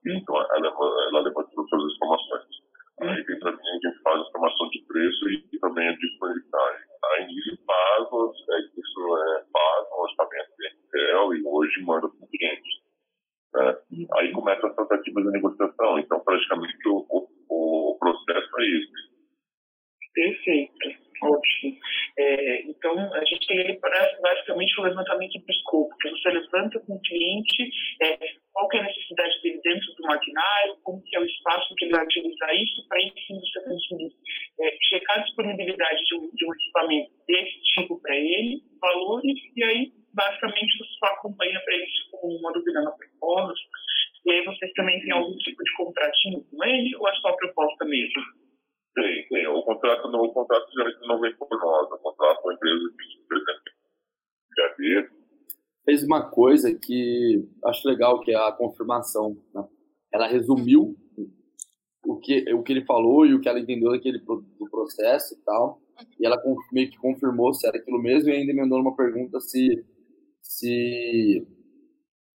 D: Então, ela, ela leva todas as informações. Aí vem a gente faz a formação de preço e, também a disponibilidade. Aí nisso faz, é, isso é, faz um orçamento de e hoje manda para o cliente. Aí começa as tratativas de negociação. Então, praticamente, o, o, o processo é isso.
E: Perfeito. Ótimo. É, então, a gente tem basicamente o levantamento do escopo, que você levanta com o cliente é, qual é a necessidade dele dentro do maquinário, como que é o espaço que ele vai utilizar isso, para enfim você conseguir é, checar a disponibilidade de um, de um equipamento desse tipo para ele, valores, e aí basicamente você só acompanha para ele com uma dúvida na proposta, e aí vocês também têm algum tipo de contratinho com ele, ou é só a proposta mesmo?
D: Tem, tem. O contrato, não, o contrato geralmente não vem por nós, o contrato é uma empresa que, por exemplo,
B: Fez uma coisa que acho legal, que é a confirmação. Né? Ela resumiu o que, o que ele falou e o que ela entendeu daquele do processo e tal. E ela meio que confirmou se era aquilo mesmo e ainda emendou uma pergunta se, se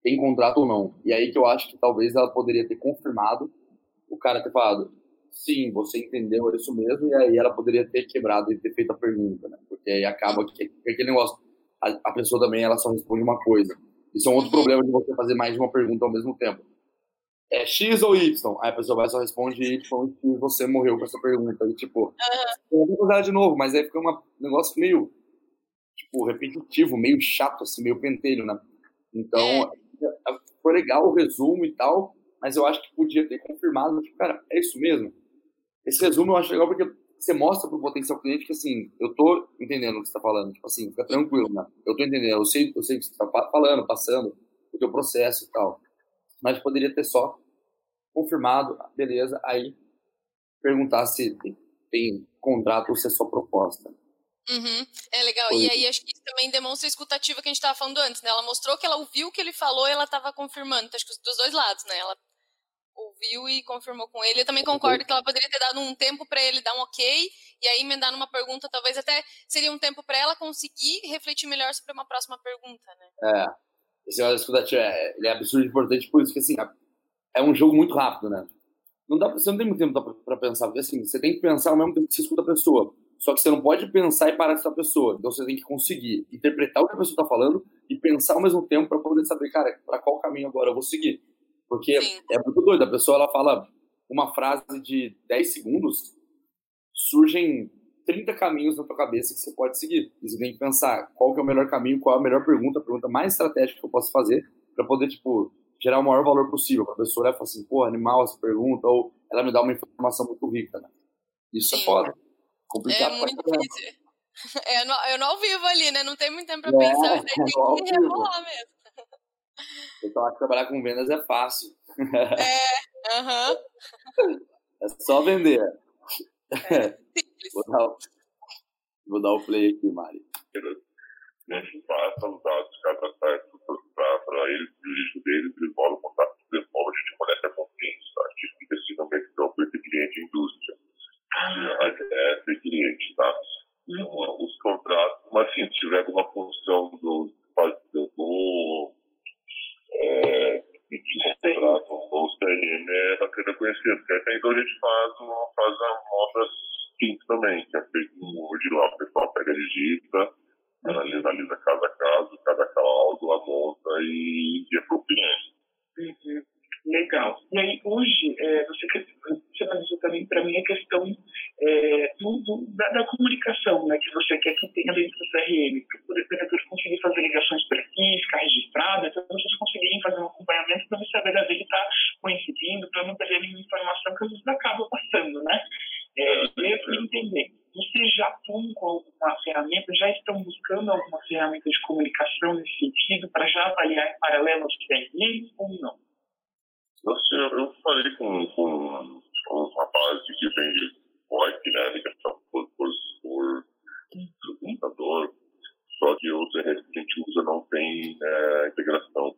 B: tem contrato ou não. E aí que eu acho que talvez ela poderia ter confirmado o cara ter falado, sim, você entendeu é isso mesmo, e aí ela poderia ter quebrado e ter feito a pergunta, né? Porque aí acaba que, que aquele negócio, a, a, pessoa também ela só responde uma coisa. Isso é um outro uhum. problema de você fazer mais de uma pergunta ao mesmo tempo. É X ou Y? Aí a pessoa vai só responde Y e você morreu com essa pergunta. E tipo, uhum. eu vou fazer de novo, mas aí fica um negócio meio tipo, repetitivo, meio chato, assim, meio pentelho, né? Então, é. foi legal o resumo e tal, mas eu acho que podia ter confirmado, tipo, cara, é isso mesmo? Esse resumo eu acho legal porque você mostra pro potencial cliente que, assim, eu tô entendendo o que você tá falando. Tipo assim, fica tranquilo, né? Eu tô entendendo, eu sei, eu sei o que você tá falando, passando, o teu processo e tal. Mas poderia ter só confirmado, beleza, aí perguntar se tem, tem contrato ou se é só proposta.
C: Uhum, é legal. Foi. E aí acho que isso também demonstra a escutativa que a gente estava falando antes, né? Ela mostrou que ela ouviu o que ele falou e ela estava confirmando. Então, acho que dos dois lados, né? Ela ouviu e confirmou com ele. Eu também concordo que ela poderia ter dado um tempo para ele dar um ok e aí emendar numa pergunta, talvez até seria um tempo para ela conseguir refletir melhor sobre uma próxima pergunta, né?
B: É. Esse negócio escutativo é, ele é absurdo importante por isso que assim, é um jogo muito rápido, né? Não dá, você não tem muito tempo para pensar, porque assim, você tem que pensar ao mesmo tempo que você escuta a pessoa. Só que você não pode pensar e parar com essa pessoa. Então você tem que conseguir interpretar o que a pessoa está falando e pensar ao mesmo tempo para poder saber, cara, para qual caminho agora eu vou seguir. Porque Sim. é muito doido. A pessoa ela fala uma frase de 10 segundos, surgem 30 caminhos na tua cabeça que você pode seguir. E você tem que pensar qual que é o melhor caminho, qual é a melhor pergunta, a pergunta mais estratégica que eu posso fazer para poder, tipo, gerar o maior valor possível. A pessoa olhar e falar assim, pô, animal essa pergunta, ou ela me dá uma informação muito rica, né? Isso é Sim. é foda.
C: Complicado é muito difícil. <laughs> É, no, eu não ao vivo ali, né? Não tem muito tempo para é, pensar, você tem que rebolar mesmo
B: eu acho que trabalhar com vendas é fácil.
C: É, aham. Uh -huh.
B: É só vender. É, vou, dar o, vou dar o play aqui, Mari.
D: Gente, passa os dados, cada site para ele o lixo ele bola o contato, devolve, a gente conecta com clientes. A gente investiga backdrop entre cliente e indústria. Ah, é, é esse cliente, tá? Os contratos, mas assim, se tiver alguma função do fazedor, é, para os é bacana porque então a gente faz, faz amostras simples também, que é um hoje lá, o pessoal pega a digita, analisa, analisa caso a cada causa, monta e, e apropria.
E: Uhum. Legal. E aí, hoje, é, você, você analisou também para mim a questão é, do, da, da, comunicação né, que você quer que tenha dentro do CRM, para vendedor conseguir fazer ligações por aqui, ficar registrado, então vocês conseguirem fazer um acompanhamento para saber se ele está coincidindo, para não perder nenhuma informação que às vezes acaba passando, né? É, eu entender. Vocês já estão com alguma ferramenta, já estão buscando alguma ferramenta de comunicação nesse sentido, para já avaliar em paralelo aos CRM ou não?
D: Nossa, eu, eu falei com, com, com um rapaz que vende VoIP, né, ligação por, por, por computador, só que o CRM que a gente usa não tem é, integração.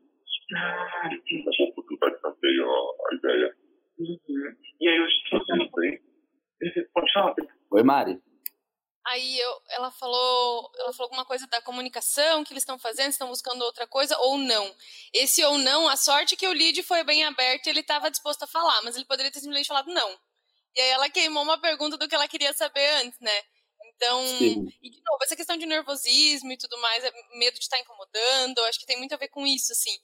E: Ah, sim.
D: É um pouco distanciei a, a ideia.
E: Uhum. E aí, eu Pode falar,
B: Oi, Mari.
C: Aí eu, ela falou, ela falou alguma coisa da comunicação que eles estão fazendo, estão buscando outra coisa ou não. Esse ou não, a sorte é que o lead foi bem aberto e ele estava disposto a falar, mas ele poderia ter simplesmente falado não. E aí ela queimou uma pergunta do que ela queria saber antes, né? Então, Sim. e de novo, essa questão de nervosismo e tudo mais, é medo de estar incomodando, acho que tem muito a ver com isso, assim.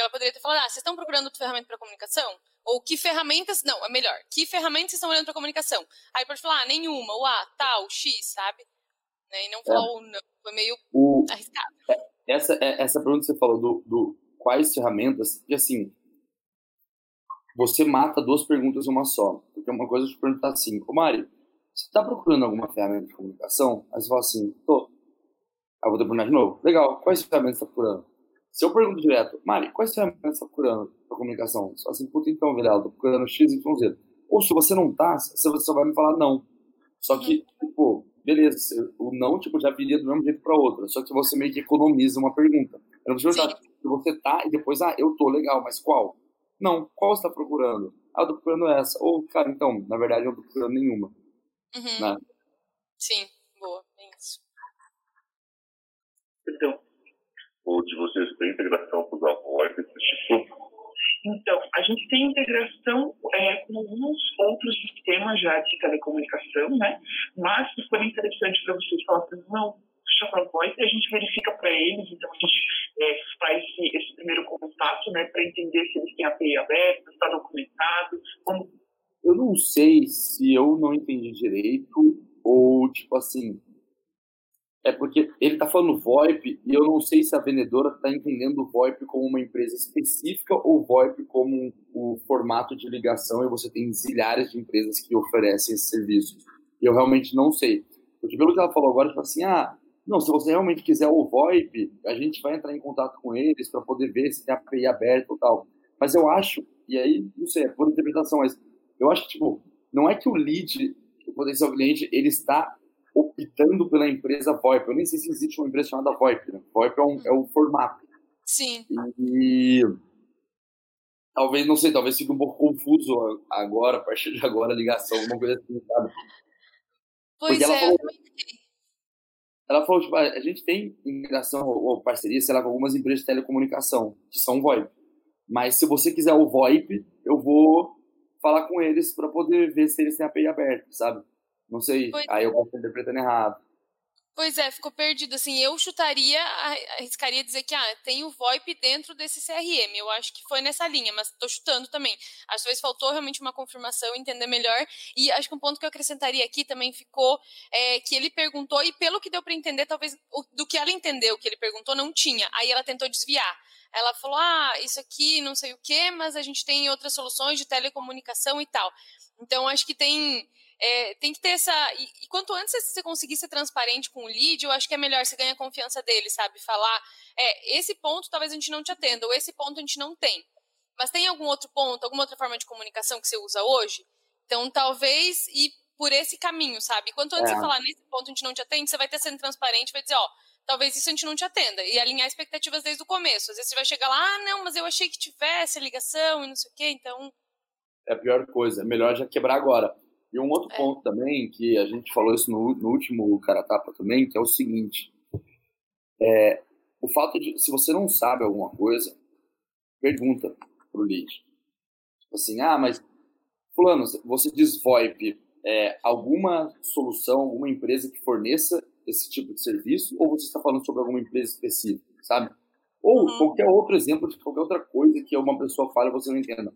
C: Porque ela poderia ter falado, ah, vocês estão procurando ferramenta para comunicação? Ou que ferramentas. Não, é melhor. Que ferramentas estão olhando para comunicação? Aí pode falar, ah, nenhuma, ou A, tal, X, sabe? Né? E não falar é. o não. Foi meio o, arriscado.
B: É, essa, é, essa pergunta que você falou do, do quais ferramentas, e assim, você mata duas perguntas em uma só. Porque uma coisa é te perguntar assim, ô Mari, você está procurando alguma ferramenta de comunicação? Aí você fala assim, tô. Aí eu vou te perguntar de novo. Legal, quais ferramentas você está procurando? Se eu pergunto direto, Mari, quais ferramentas você está procurando para comunicação? Fala assim, puta, então, Vilela, estou procurando X, Y, Z. Ou se você não tá, você só vai me falar não. Só que, tipo, beleza, o não, tipo, já viria do mesmo jeito para outra. Só que você meio que economiza uma pergunta. Eu não preciso perguntar se você tá e depois, ah, eu tô, legal, mas qual? Não, qual você tá procurando? Ah, eu tô procurando essa. Ou, cara, então, na verdade, eu não tô procurando nenhuma.
C: Uhum. Né? Sim, boa, é isso.
D: Então, ou de vocês têm integração com os avós, esse tipo?
E: Então, a gente tem integração é, com alguns outros sistemas já de telecomunicação, né? Mas se for interessante para vocês falar, não, chama voz e a gente verifica para eles, então a gente é, faz esse, esse, primeiro contato, né, para entender se eles têm a API aberta, se está documentado, como...
B: Eu não sei se eu não entendi direito ou, tipo assim, é porque ele está falando VoIP e eu não sei se a vendedora está entendendo o VoIP como uma empresa específica ou VoIP como o formato de ligação e você tem zilhares de empresas que oferecem esse serviço. Eu realmente não sei. Porque pelo que ela falou agora, tipo assim, ah, não, se você realmente quiser o VoIP, a gente vai entrar em contato com eles para poder ver se tem API aberta ou tal. Mas eu acho, e aí, não sei, é por interpretação, mas eu acho que, tipo, não é que o lead, o potencial cliente, ele está optando pela empresa VoIP. Eu nem sei se existe uma empresa chamada VoIP. Né? VoIP é, um, é o formato.
C: Sim.
B: E talvez, não sei, talvez fique um pouco confuso agora, a partir de agora, a ligação, alguma coisa assim, sabe?
C: Pois Porque é,
B: ela falou, ela falou, tipo, a gente tem integração ou parceria, sei lá, com algumas empresas de telecomunicação, que são VoIP. Mas se você quiser o VoIP, eu vou falar com eles para poder ver se eles têm a API aberta, sabe? Não sei. Pois aí eu posso estar interpretando errado.
C: Pois é, ficou perdido. Assim, eu chutaria, arriscaria dizer que ah, tem o VoIP dentro desse CRM. Eu acho que foi nessa linha, mas estou chutando também. Às vezes faltou realmente uma confirmação, entender melhor. E acho que um ponto que eu acrescentaria aqui também ficou é, que ele perguntou, e pelo que deu para entender, talvez do que ela entendeu que ele perguntou, não tinha. Aí ela tentou desviar. Ela falou: ah, isso aqui não sei o quê, mas a gente tem outras soluções de telecomunicação e tal. Então, acho que tem é, tem que ter essa. E, e, quanto antes você conseguir ser transparente com o lead, eu acho que é melhor, você ganha a confiança dele, sabe? Falar, é, esse ponto talvez a gente não te atenda, ou esse ponto a gente não tem. Mas tem algum outro ponto, alguma outra forma de comunicação que você usa hoje? Então, talvez ir por esse caminho, sabe? Quanto antes é. você falar, nesse ponto a gente não te atende, você vai ter sendo transparente, vai dizer, ó, talvez isso a gente não te atenda. E alinhar expectativas desde o começo. Às vezes você vai chegar lá, ah, não, mas eu achei que tivesse a ligação e não sei o quê, então.
B: É a pior coisa, é melhor já quebrar agora. E um outro é. ponto também, que a gente falou isso no, no último Cara Tapa também, que é o seguinte. É, o fato de, se você não sabe alguma coisa, pergunta pro lead. Tipo assim, ah, mas fulano, você diz VoIP, é, alguma solução, alguma empresa que forneça esse tipo de serviço, ou você está falando sobre alguma empresa específica, sabe? Ou uhum. qualquer outro exemplo de qualquer outra coisa que uma pessoa fale e você não entenda.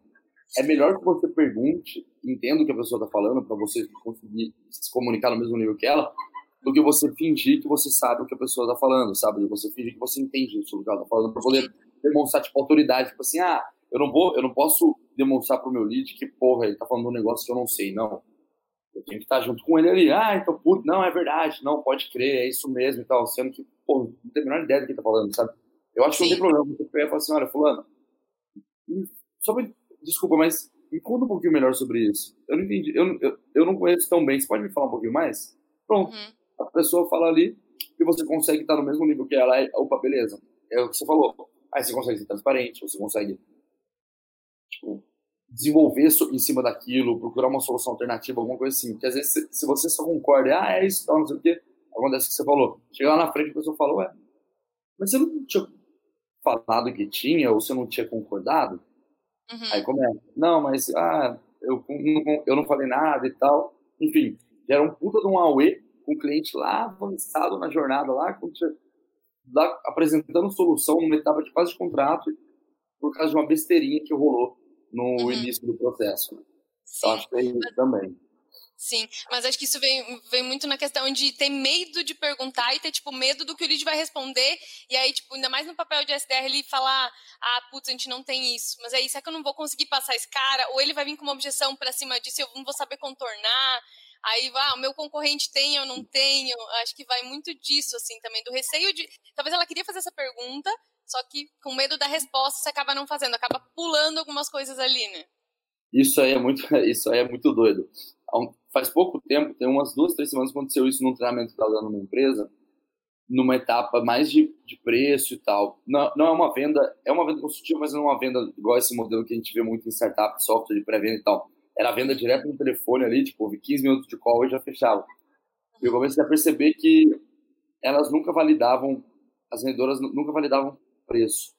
B: É melhor que você pergunte, entenda o que a pessoa está falando, para você conseguir se comunicar no mesmo nível que ela, do que você fingir que você sabe o que a pessoa está falando, sabe? você fingir que você entende o que ela está falando, para poder demonstrar, tipo, autoridade. Tipo assim, ah, eu não vou, eu não posso demonstrar pro meu lead que, porra, ele tá falando um negócio que eu não sei, não. Eu tenho que estar junto com ele ali. Ah, então, puto, não, é verdade, não, pode crer, é isso mesmo e tal. Sendo que, pô, não tem a menor ideia do que ele tá falando, sabe? Eu acho que não tem problema. Você pegar e falar assim, olha, fulano, só me, desculpa, mas me conta um pouquinho melhor sobre isso. Eu não entendi, eu, eu, eu não conheço tão bem. Você pode me falar um pouquinho mais? Pronto. Uhum. A pessoa fala ali e você consegue estar no mesmo nível que ela. É, opa, beleza. É o que você falou. Aí você consegue ser transparente, você consegue tipo, desenvolver em cima daquilo, procurar uma solução alternativa, alguma coisa assim. Porque às vezes, se você só concorda, ah, é isso, tal, não sei o quê, acontece o que você falou. Chega lá na frente, a pessoa fala, ué, mas você não tinha falado que tinha, ou você não tinha concordado? Uhum. Aí começa, não, mas, ah, eu não, eu não falei nada e tal. Enfim, gera um puta de um AUE com o cliente lá avançado na jornada, lá, lá apresentando solução numa etapa de quase de contrato, por causa de uma besteirinha que rolou no uhum. início do processo. Né? Então, acho que é isso também.
C: Sim, mas acho que isso vem, vem muito na questão de ter medo de perguntar e ter, tipo, medo do que o lead vai responder. E aí, tipo, ainda mais no papel de SDR, ele falar, ah, putz, a gente não tem isso. Mas aí, será que eu não vou conseguir passar esse cara? Ou ele vai vir com uma objeção para cima disso e eu não vou saber contornar? Aí, ah, o meu concorrente tem, eu não tenho. Acho que vai muito disso, assim, também, do receio de... Talvez ela queria fazer essa pergunta, só que com medo da resposta você acaba não fazendo, acaba pulando algumas coisas ali, né?
B: Isso aí é muito, <laughs> isso aí é muito doido. Faz pouco tempo, tem umas duas, três semanas, aconteceu isso num treinamento que estava dando numa empresa, numa etapa mais de, de preço e tal. Não, não é uma venda, é uma venda consultiva, mas não é uma venda igual esse modelo que a gente vê muito em startup, software de pré-venda e tal. Era venda direto no telefone ali, tipo, 15 minutos de call e já fechava. E eu comecei a perceber que elas nunca validavam, as vendedoras nunca validavam preço.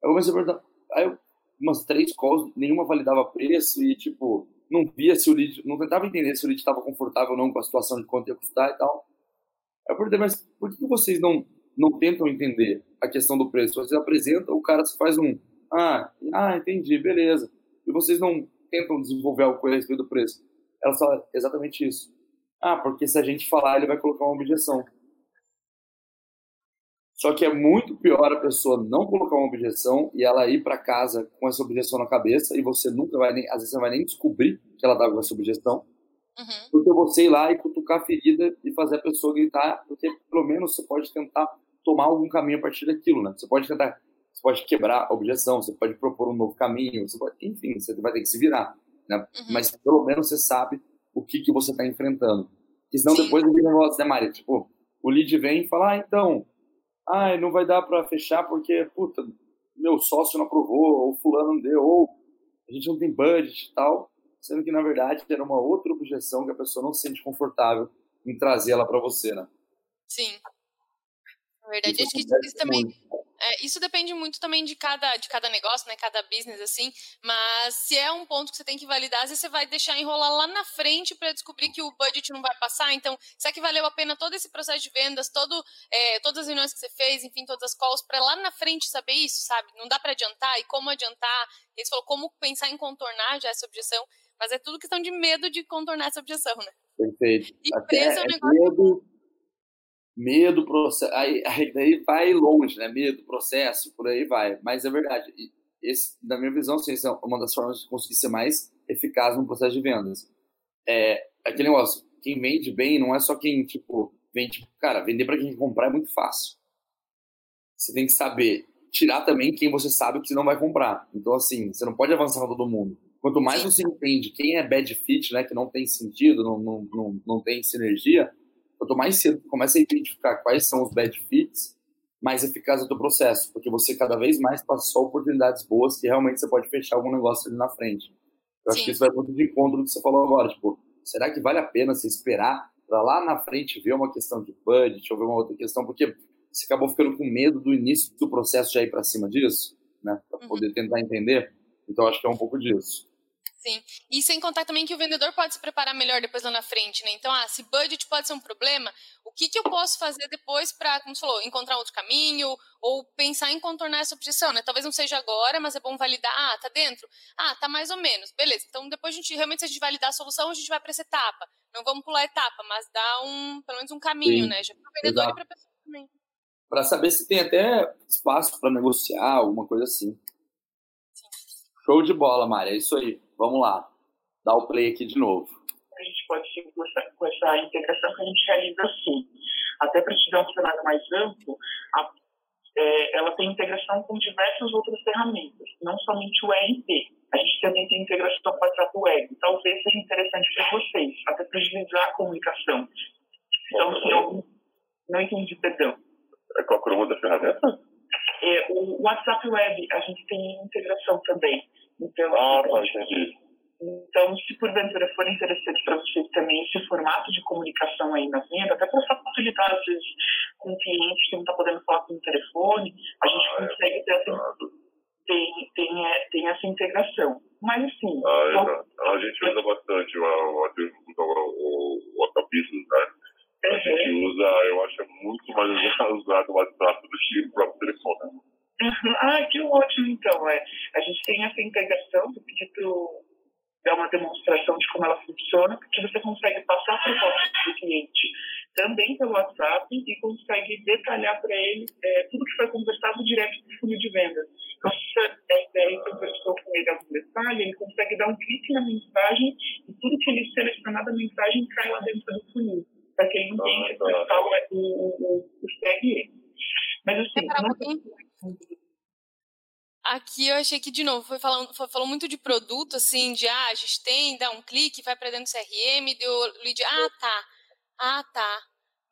B: Eu comecei a perguntar, aí eu, umas três calls, nenhuma validava preço e, tipo, não via se o lead, não tentava entender se o lead estava confortável ou não com a situação de quanto ia custar e tal. Aí eu perguntei, mas por que vocês não, não tentam entender a questão do preço? Vocês apresentam, o cara faz um, ah, ah, entendi, beleza. E vocês não tentam desenvolver algo a respeito do preço? Ela fala exatamente isso. Ah, porque se a gente falar, ele vai colocar uma objeção. Só que é muito pior a pessoa não colocar uma objeção e ela ir para casa com essa objeção na cabeça e você nunca vai nem, às vezes você vai nem descobrir que ela tá com essa objeção. Uhum. Do que você ir lá e cutucar a ferida e fazer a pessoa gritar, porque pelo menos você pode tentar tomar algum caminho a partir daquilo, né? Você pode tentar, você pode quebrar a objeção, você pode propor um novo caminho, você pode, enfim, você vai ter que se virar, né? Uhum. Mas pelo menos você sabe o que que você está enfrentando. Porque senão Sim. depois vem negócio, né, Maria? Tipo, o lead vem e fala, ah, então, ah, não vai dar para fechar porque, puta, meu sócio não aprovou, ou fulano não deu, ou a gente não tem budget e tal, sendo que, na verdade, era uma outra objeção que a pessoa não se sente confortável em trazer ela para você, né?
C: Sim. Na verdade, acho que isso também... Muito é, isso depende muito também de cada, de cada negócio, né? Cada business, assim. Mas se é um ponto que você tem que validar, às vezes você vai deixar enrolar lá na frente para descobrir que o budget não vai passar. Então, será que valeu a pena todo esse processo de vendas, todo, é, todas as reuniões que você fez, enfim, todas as calls, para lá na frente saber isso, sabe? Não dá para adiantar e como adiantar. Eles falou como pensar em contornar já essa objeção. Mas é tudo questão de medo de contornar essa objeção, né?
B: Perfeito. E preço é um negócio. Medo medo, processo, aí, aí daí vai longe, né? Medo, processo, por aí vai. Mas é verdade. Esse, na minha visão, assim, é uma das formas de conseguir ser mais eficaz no processo de vendas. É aquele negócio, quem vende bem não é só quem, tipo, vende. Cara, vender para quem comprar é muito fácil. Você tem que saber tirar também quem você sabe que não vai comprar. Então, assim, você não pode avançar com todo mundo. Quanto mais você entende quem é bad fit, né, que não tem sentido, não, não, não, não tem sinergia, Quanto mais cedo você começa a identificar quais são os bad fits, mais eficaz é o teu processo, porque você cada vez mais passa só oportunidades boas que realmente você pode fechar algum negócio ali na frente. Eu Sim. acho que isso vai muito de encontro do que você falou agora, tipo, será que vale a pena você esperar para lá na frente ver uma questão de budget ou ver uma outra questão, porque você acabou ficando com medo do início do processo já ir para cima disso, né, para uhum. poder tentar entender. Então acho que é um pouco disso.
C: Sim. E sem contar também que o vendedor pode se preparar melhor depois lá na frente, né? Então, ah, se budget pode ser um problema, o que, que eu posso fazer depois para, como você falou, encontrar outro caminho ou pensar em contornar essa objeção, né? Talvez não seja agora, mas é bom validar. Ah, tá dentro? Ah, tá mais ou menos. Beleza. Então, depois a gente, realmente, se a gente validar a solução, a gente vai para essa etapa. Não vamos pular a etapa, mas dá um, pelo menos um caminho, Sim. né? Já para o vendedor Exato. e para a pessoa também.
B: Para saber se tem até espaço para negociar, alguma coisa assim. Show de bola, Mari. É isso aí. Vamos lá. Dá o play aqui de novo.
E: A gente pode seguir com essa, integração que a gente realiza assim. Até para te dar um cenário mais amplo, a, é, ela tem integração com diversas outras ferramentas, não somente o ERP. A gente também tem integração com a WhatsApp Web. Talvez seja interessante para vocês, até para agilizar a comunicação. Então, se eu não entendi, perdão.
D: É qual é o nome da ferramenta?
E: É, o WhatsApp Web, a gente tem integração também.
D: Então, ah, entendi.
E: Então, se porventura for interessante para vocês também esse formato de comunicação aí na venda, até para facilitar, às vezes, com o cliente que não está podendo falar com o telefone, a gente ah, é consegue é ter, essa, tem, tem, é, tem essa integração. Mas, assim...
D: Ah, então, a gente usa bastante o, o, o, o WhatsApp Business, né? A uhum. gente usa, eu acho muito mais <laughs> usado o WhatsApp do que o próprio telefone.
E: Uhum. Ah, que ótimo, então. É. A gente tem essa integração, vou pedir para dar uma demonstração de como ela funciona, porque você consegue passar a proposta para o cliente também pelo WhatsApp e consegue detalhar para ele é, tudo que foi conversado direto do funil de vendas. Então, se ideia conversou com ele algum detalhe, ele consegue dar um clique na mensagem e tudo que ele selecionar da mensagem cai lá dentro do funil, para que ele não tenha que acessar o, o, o, o Mas assim, não...
C: Aqui eu achei que, de novo, foi falando, foi, falou muito de produto, assim, de, ah, a gente tem, dá um clique, vai para dentro do CRM, deu lead, ah, tá, ah, tá,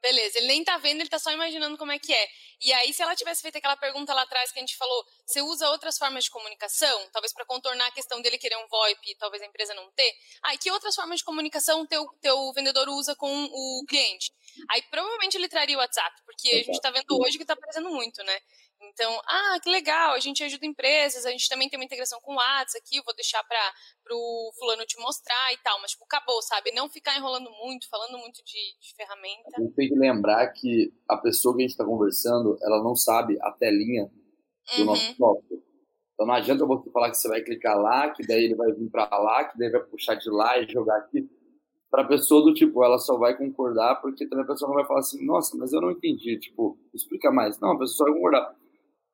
C: beleza. Ele nem tá vendo, ele tá só imaginando como é que é. E aí, se ela tivesse feito aquela pergunta lá atrás que a gente falou, você usa outras formas de comunicação, talvez para contornar a questão dele querer um VoIP talvez a empresa não ter, ah, e que outras formas de comunicação teu, teu vendedor usa com o cliente? Aí provavelmente ele traria o WhatsApp, porque a gente tá vendo hoje que tá aparecendo muito, né? Então, ah, que legal, a gente ajuda empresas, a gente também tem uma integração com o WhatsApp aqui, eu vou deixar para o fulano te mostrar e tal, mas tipo, acabou, sabe? Não ficar enrolando muito, falando muito de, de ferramenta.
B: A gente tem que lembrar que a pessoa que a gente está conversando, ela não sabe a telinha do uhum. nosso software. Então não adianta você falar que você vai clicar lá, que daí ele vai vir para lá, que daí vai puxar de lá e jogar aqui. Para a pessoa do tipo, ela só vai concordar porque também a pessoa não vai falar assim, nossa, mas eu não entendi, tipo, explica mais. Não, a pessoa só vai concordar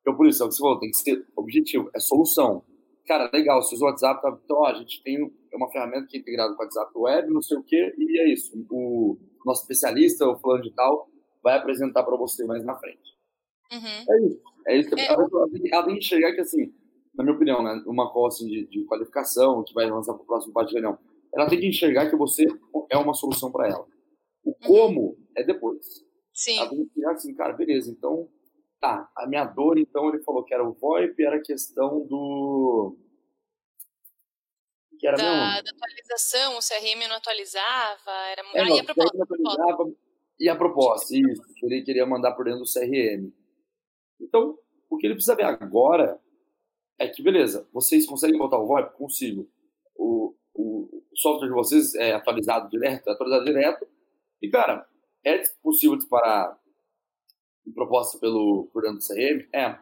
B: então, por isso, é o que você falou, tem que ser objetivo, é solução. Cara, legal, se usa o WhatsApp, tá, então ó, a gente tem uma ferramenta que é integrada com o WhatsApp web, não sei o quê, e é isso. O nosso especialista, o fulano de tal, vai apresentar para você mais na frente.
C: Uhum.
B: É isso. É isso que é. Ela, tem, ela tem que enxergar que, assim, na minha opinião, né, uma coisa assim, de, de qualificação, que vai lançar para o próximo reunião, ela tem que enxergar que você é uma solução para ela. O uhum. como é depois.
C: Sim.
B: Ela tem que enxergar assim, cara, beleza, então Tá, a minha dor, então, ele falou que era o VoIP, era a questão do.
C: Que era da, da atualização, o CRM não atualizava, era é, não, a proposta. Não atualizava,
B: e a proposta, isso, ele queria mandar por dentro do CRM. Então, o que ele precisa ver agora é que, beleza, vocês conseguem botar o VoIP? Consigo. O, o, o software de vocês é atualizado direto, é atualizado direto. E, cara, é possível disparar proposta pelo por dentro do CRM, é,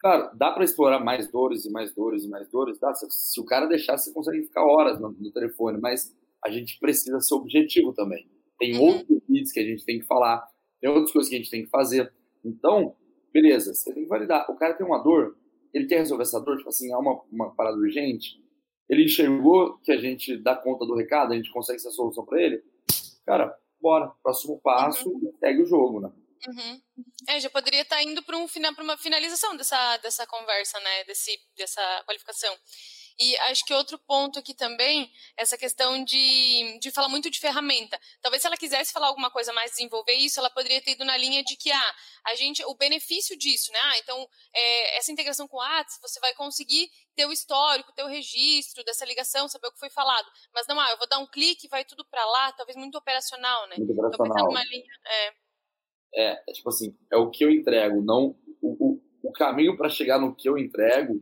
B: claro, dá para explorar mais dores e mais dores e mais dores, dá, se, se o cara deixar, você consegue ficar horas no, no, telefone, mas a gente precisa ser objetivo também. Tem uhum. outros vídeos que a gente tem que falar, tem outras coisas que a gente tem que fazer. Então, beleza, você tem que validar. O cara tem uma dor, ele quer resolver essa dor, tipo assim, é uma, uma parada urgente, ele enxergou que a gente dá conta do recado, a gente consegue ser a solução para ele, cara, bora, próximo passo, uhum. segue o jogo, né?
C: Uhum. É, já poderia estar tá indo para um, uma finalização dessa, dessa conversa, né? Desse, dessa qualificação. E acho que outro ponto aqui também, essa questão de, de falar muito de ferramenta. Talvez se ela quisesse falar alguma coisa mais, desenvolver isso, ela poderia ter ido na linha de que, ah, a gente, o benefício disso, né? Ah, então, é, essa integração com o WhatsApp, você vai conseguir ter o histórico, ter o registro dessa ligação, saber o que foi falado. Mas não, ah, eu vou dar um clique, vai tudo para lá, talvez muito operacional, né?
B: Muito operacional. Então, linha, é, é, é tipo assim, é o que eu entrego, não o, o, o caminho para chegar no que eu entrego.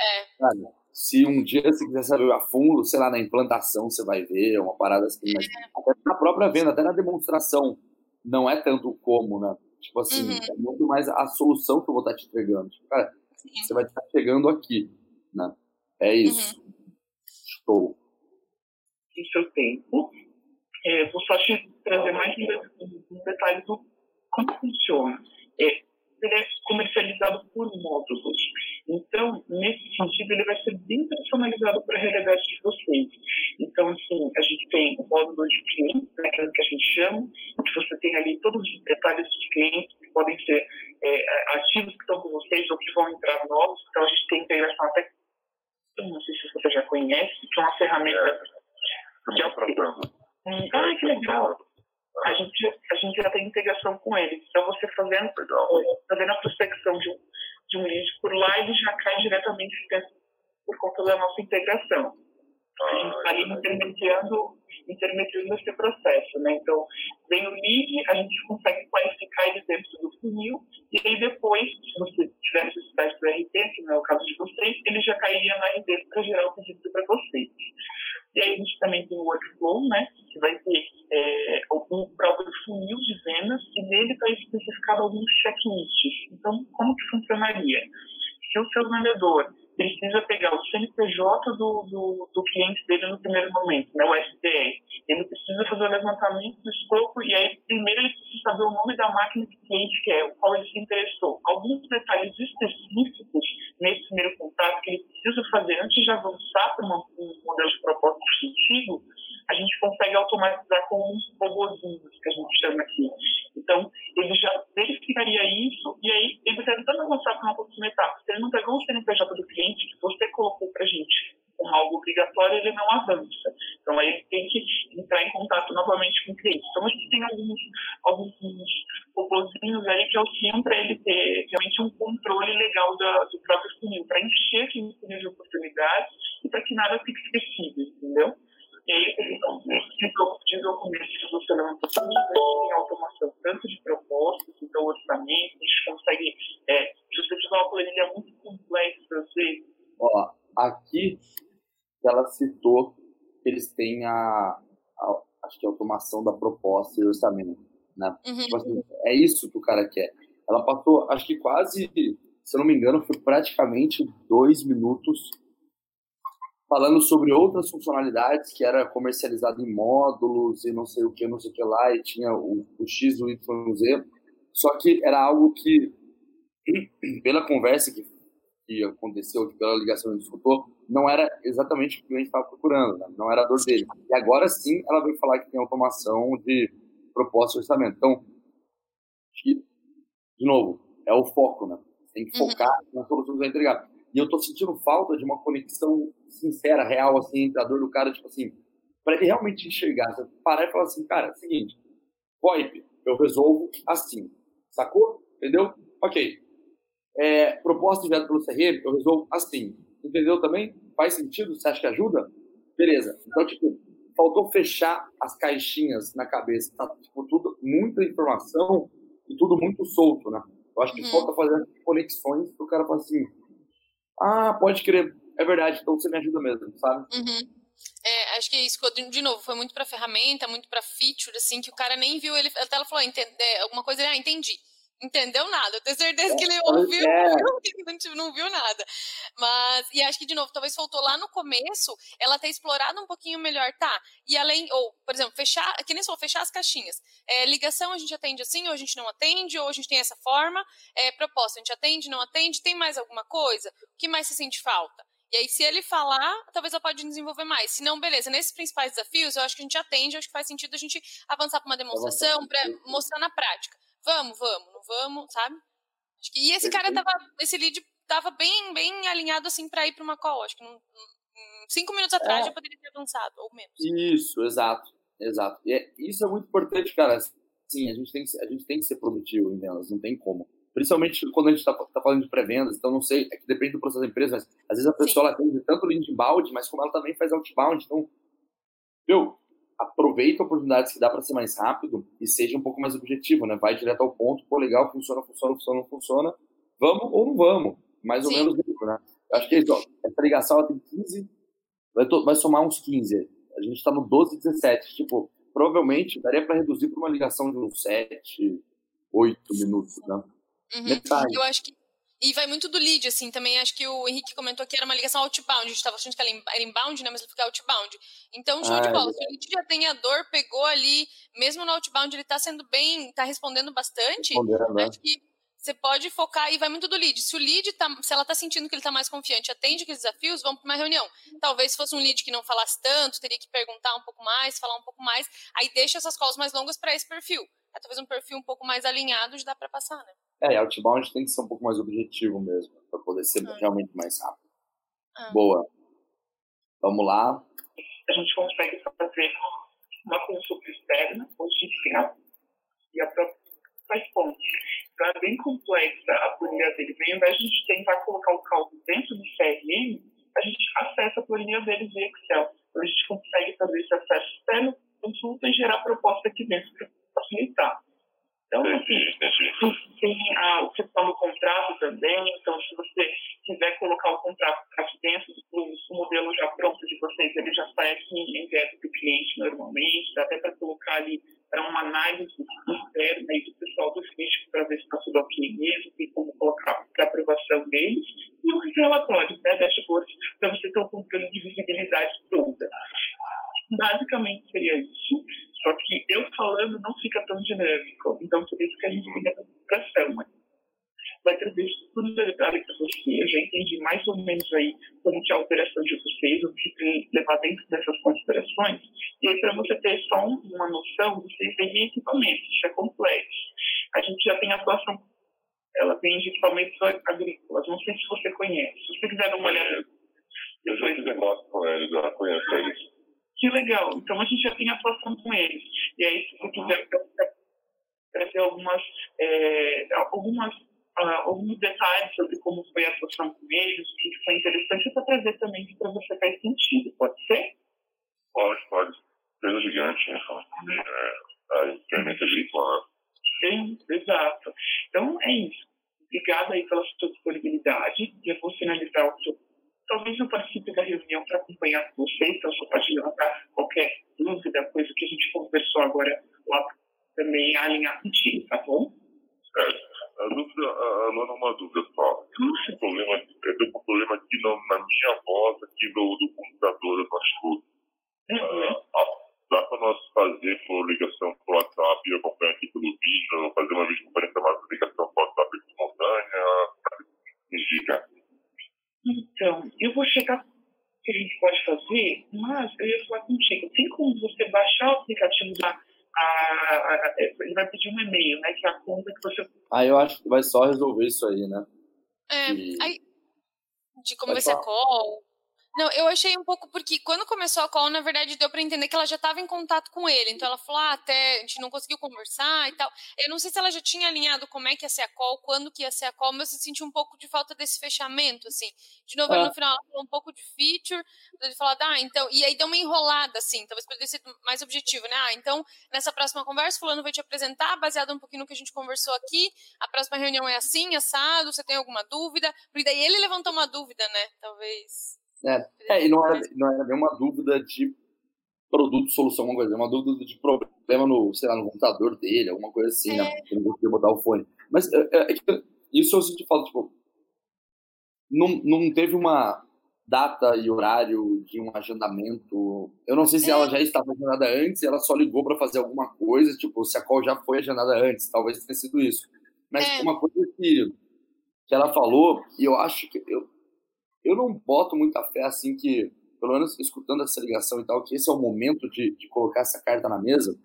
C: É.
B: Sabe? Se um dia você quiser saber a fundo, sei lá, na implantação você vai ver, uma parada assim, mas até na própria venda, até na demonstração, não é tanto como, né? Tipo assim, uhum. é muito mais a solução que eu vou estar te entregando. Tipo, cara, Sim. você vai estar chegando aqui, né? É isso. Uhum. Estou.
E: Em seu tempo, é, vou só te trazer mais um detalhe do como funciona. É, ele é comercializado por módulos. Então, nesse sentido, ele vai ser bem personalizado para a realidade de vocês. Então, assim, a gente tem o módulo de cliente, né, que é o que a gente chama, que você tem ali todos os detalhes dos clientes que podem ser é, ativos que estão com vocês ou que vão entrar novos. Então, a gente tem integração até, não sei se você já conhece, que é uma ferramenta... É, que é o... Ah, que legal! a gente, a gente já tem integração com eles. Então, você fazendo, fazendo a prospecção de um, de um lead por lá, ele já cai diretamente por conta da nossa integração. A gente está ali intermediando, intermediando esse processo. Né? Então, vem o lead, a gente consegue qualificar ele dentro do funil, e aí depois, se você tiver necessidade do RP, que não é o caso de vocês, ele já cairia no RP para gerar o pedido para vocês. E aí a gente também tem o workflow, né, que vai ter é, o próprio funil de vendas e nele está especificado alguns checklists. Então, como que funcionaria? Se o seu vendedor precisa pegar o CNPJ do, do, do, cliente dele no primeiro momento, né, o SDR. Ele precisa fazer o levantamento do escopo e aí primeiro ele precisa saber o nome da máquina que o cliente quer, o qual ele se interessou. Alguns detalhes específicos nesse primeiro contato que ele precisa fazer antes de avançar para um modelo de proposta antigo, a gente consegue automatizar com uns robozinhos que a gente chama aqui. Então, ele já verificaria isso e aí ele está tentando avançar para uma próxima etapa. Se ele não pegou o CNPJ do cliente que você colocou para a gente como algo obrigatório, ele não avança. Então, aí ele tem que entrar em contato novamente com o cliente. Então, a gente tem alguns, alguns robozinhos aí que auxiliam para ele ter realmente um controle legal da, do próprio funil, para encher aquele funil de oportunidades e para que nada fique esquecido, entendeu? E aí, de documentos você levanta tem automação tanto de propostas, então orçamento, a gente consegue. É, tiver uma planilha muito complexa, você.
B: Ó, aqui ela citou que eles têm a, a acho que a automação da proposta e orçamento, né? Uhum. Tipo assim, é isso que o cara quer. Ela passou, acho que quase, se eu não me engano, foi praticamente dois minutos falando sobre outras funcionalidades que era comercializado em módulos e não sei o que, não sei o que lá, e tinha o, o X, o Y, o Z. Só que era algo que, <clears throat> pela conversa que, que aconteceu, pela ligação que a gente escutou, não era exatamente o que o cliente estava procurando, né? não era a dor dele. E agora sim ela veio falar que tem automação de proposta de orçamento. Então, de novo, é o foco, né? Tem que uhum. focar uhum. na solução que vai entregar. E eu tô sentindo falta de uma conexão sincera, real, assim, entre a dor do cara, tipo assim, para ele realmente enxergar. Você parar e falar assim, cara, é o seguinte, VoIP, eu resolvo assim. Sacou? Entendeu? Ok. É, proposta enviada pelo CRM, eu resolvo assim. Entendeu também? Faz sentido? Você acha que ajuda? Beleza. Então, tipo, faltou fechar as caixinhas na cabeça. Tá, tipo, tudo, muita informação e tudo muito solto, né? Eu acho que uhum. falta fazer conexões pro cara falar assim, ah, pode crer, é verdade, então você me ajuda mesmo, sabe?
C: Uhum. É, acho que isso, de novo, foi muito pra ferramenta, muito pra feature, assim, que o cara nem viu, ele até ela falou, entender alguma coisa, ele, ah, entendi entendeu nada. Eu tenho certeza que ele é, ouviu, é. <laughs> não, não viu nada. Mas, e acho que, de novo, talvez faltou lá no começo ela ter explorado um pouquinho melhor, tá? E além, ou, por exemplo, fechar, que nem só fechar as caixinhas. É, ligação a gente atende assim, ou a gente não atende, ou a gente tem essa forma. É, proposta, a gente atende, não atende, tem mais alguma coisa? O que mais se sente falta? E aí, se ele falar, talvez ela pode desenvolver mais. Se não, beleza. Nesses principais desafios, eu acho que a gente atende, eu acho que faz sentido a gente avançar para uma demonstração, para mostrar na prática vamos, vamos, não vamos, sabe? E esse cara tava, esse lead tava bem, bem alinhado assim para ir para uma call. Acho que não, cinco minutos atrás é. já poderia ter avançado, ou menos.
B: Isso, exato, exato. E é, isso é muito importante, cara. Sim, a gente tem que, a gente tem que ser produtivo em vendas, não tem como. Principalmente quando a gente está tá falando de pré-vendas, então não sei, é que depende do processo da empresa, mas às vezes a pessoa ela tem tanto lead inbound, mas como ela também faz outbound, então, meu, aproveita oportunidades que dá para ser mais rápido e seja um pouco mais objetivo, né? Vai direto ao ponto, pô, legal, funciona, funciona, funciona, não funciona, vamos ou não vamos, mais ou Sim. menos isso, né? Eu acho que é isso, ó, essa ligação ela tem 15, vai, vai somar uns 15. A gente está no 12, 17. Tipo, provavelmente daria para reduzir para uma ligação de uns 7, 8 minutos, né?
C: Uhum. Eu acho que e vai muito do lead, assim, também acho que o Henrique comentou que era uma ligação outbound, a gente estava achando que era inbound, né, mas ele fica outbound. Então, show ah, de bola, é se o lead já tem a dor, pegou ali, mesmo no outbound ele está sendo bem, está respondendo bastante, né? acho que você pode focar e vai muito do lead. Se o lead tá, se ela tá sentindo que ele tá mais confiante, atende aqueles desafios, vamos para uma reunião. Talvez se fosse um lead que não falasse tanto, teria que perguntar um pouco mais, falar um pouco mais, aí deixa essas calls mais longas para esse perfil. É talvez um perfil um pouco mais alinhado já dá para passar, né?
B: É, outbound tem que ser um pouco mais objetivo mesmo, para poder ser ah. realmente mais rápido. Ah. Boa. Vamos lá.
E: A gente consegue fazer uma consulta externa, final, e a própria faz ponto. Então é bem complexa a planilha deles. Ao invés de a gente tentar colocar o cálculo dentro do CRM, a gente acessa a planilha deles via Excel. Então a gente consegue fazer esse acesso externo, consulta e gerar proposta aqui dentro para facilitar. Então, assim, tem a questão do contrato também. Então, se você quiser colocar o contrato aqui dentro do, do modelo já pronto de vocês, ele já sai aqui enviado para o cliente normalmente, dá até para colocar ali para uma análise externa aí do pessoal do risco para ver se está tudo ok mesmo, tem como colocar para aprovação deles, e os relatórios, né, dashboards, para você ter um controle de visibilidade toda. Basicamente seria isso. Só que eu falando não fica tão dinâmico. Então, por isso que a gente fica na pressão. Mas vai trazer tudo detalhe para você. Eu já entendi mais ou menos aí como que é a operação de vocês, o que levar dentro dessas considerações. E aí, para você ter só uma noção, vocês têm equipamentos, isso é complexo. A gente já tem atuação, ela tem de equipamentos agrícolas. Não sei se você conhece. Se você quiser dar uma olhada.
D: Eu já fiz negócio com eles, eu conheço eles.
E: Que legal. Então a gente já tem atuação com eles. E aí, se você quiser trazer algumas, é, algumas uh, alguns detalhes sobre como foi a atuação com eles, o que foi interessante, para trazer também para você faz sentido. Pode ser?
D: Pode, pode. Empresa gigante, né? É, a internet agrícola.
E: Sim, exato. Então é isso. Obrigada aí pela sua disponibilidade. Eu vou finalizar o seu Talvez eu participe da reunião para acompanhar com vocês, então só pode levantar qualquer dúvida, coisa que a gente conversou agora lá também alinhar contigo, tá bom?
D: Certo. A dúvida, a Luana, uma dúvida só. Esse problema, eu tenho um problema aqui no, na minha voz, aqui do, do computador, eu acho tudo. Uhum. Uh, dá para nós fazer por ligação por WhatsApp e acompanhar aqui pelo vídeo, fazer uma videoconferência mais ligação por WhatsApp simultânea? Indica.
E: Então, eu vou checar o que a gente pode fazer, mas eu ia falar contigo. Tem como você baixar o aplicativo da. A, a, a, ele vai pedir um e-mail, né? Que é a conta que você.
B: Ah, eu acho que vai só resolver isso aí, né?
C: É, e... aí, de como vai ser a call, não, eu achei um pouco porque quando começou a call, na verdade, deu para entender que ela já estava em contato com ele. Então ela falou, ah, até a gente não conseguiu conversar e tal. Eu não sei se ela já tinha alinhado como é que ia ser a call, quando que ia ser a call, mas eu senti um pouco de falta desse fechamento, assim. De novo, é. no final ela falou um pouco de feature, ele falou, ah, então, e aí deu uma enrolada, assim, talvez poderia ser mais objetivo, né? Ah, então, nessa próxima conversa, fulano vai te apresentar, baseado um pouquinho no que a gente conversou aqui, a próxima reunião é assim, assado, você tem alguma dúvida? Porque daí ele levantou uma dúvida, né? Talvez
B: é, é e não era, não era nenhuma dúvida de produto, solução, alguma coisa. É uma dúvida de problema no, sei lá, no computador dele, alguma coisa assim, né? é. né? Ele não conseguia botar o fone. Mas é, é, é isso eu sinto falta, tipo, não, não teve uma data e horário de um agendamento. Eu não sei se ela já estava agendada antes, ela só ligou para fazer alguma coisa, tipo, se a call já foi agendada antes, talvez tenha sido isso. Mas é. uma coisa que, que ela falou, e eu acho que eu, eu não boto muita fé assim que, pelo menos escutando essa ligação e tal, que esse é o momento de, de colocar essa carta na mesa.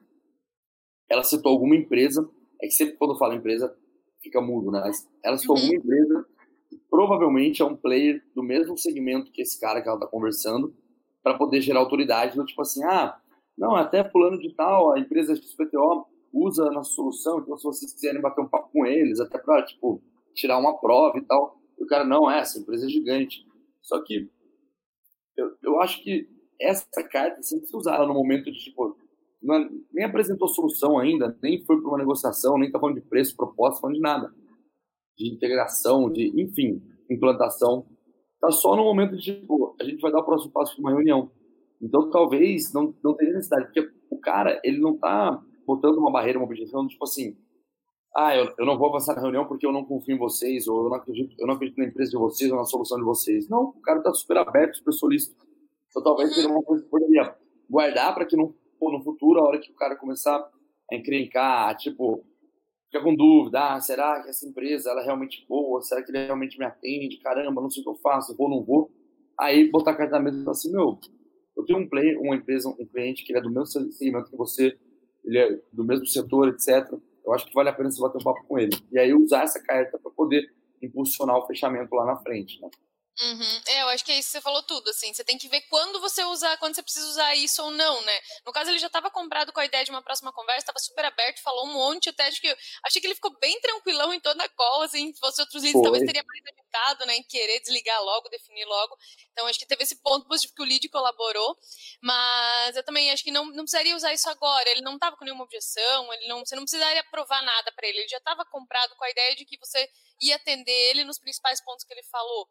B: Ela citou alguma empresa, é que sempre quando fala empresa fica mudo, né? Mas ela citou uhum. alguma empresa que provavelmente é um player do mesmo segmento que esse cara que ela está conversando, para poder gerar autoridade do tipo assim, ah, não, até fulano de tal, a empresa XPTO usa a nossa solução, então se vocês quiserem bater um papo com eles, até para, tipo, tirar uma prova e tal. E o cara, não, é, essa empresa é gigante. Só que eu, eu acho que essa carta você precisa usar ela no momento de, tipo, é, nem apresentou solução ainda, nem foi para uma negociação, nem está falando de preço, proposta, falando de nada. De integração, de, enfim, implantação. tá só no momento de, tipo, a gente vai dar o próximo passo de uma reunião. Então, talvez não, não tenha necessidade, porque o cara, ele não tá botando uma barreira, uma objeção, tipo assim, ah, eu, eu não vou avançar na reunião porque eu não confio em vocês, ou eu não acredito, eu não acredito na empresa de vocês ou na solução de vocês. Não, o cara tá super aberto, super solícito. Então, talvez seja uma coisa que poderia guardar para que no, no futuro, a hora que o cara começar a encrencar, tipo, fica com dúvida, ah, será que essa empresa ela é realmente boa? Será que ele realmente me atende? Caramba, não sei o que eu faço, vou ou não vou? Aí botar a carta na mesa e falar assim, meu, eu tenho um play, uma empresa, um cliente que ele é do mesmo segmento que você, ele é do mesmo setor, etc. Eu acho que vale a pena você bater um papo com ele. E aí usar essa carta para poder impulsionar o fechamento lá na frente, né?
C: Uhum. É, eu acho que é isso que você falou tudo, assim. Você tem que ver quando você usar, quando você precisa usar isso ou não, né? No caso, ele já estava comprado com a ideia de uma próxima conversa, estava super aberto, falou um monte, até acho que achei que ele ficou bem tranquilão em toda a call, assim, se fosse outros leads, talvez teria mais agitado, né, em querer desligar logo, definir logo. Então, acho que teve esse ponto positivo que o lead colaborou, mas eu também acho que não, não precisaria usar isso agora. Ele não estava com nenhuma objeção, ele não, você não precisaria provar nada para ele. Ele já estava comprado com a ideia de que você ia atender ele nos principais pontos que ele falou.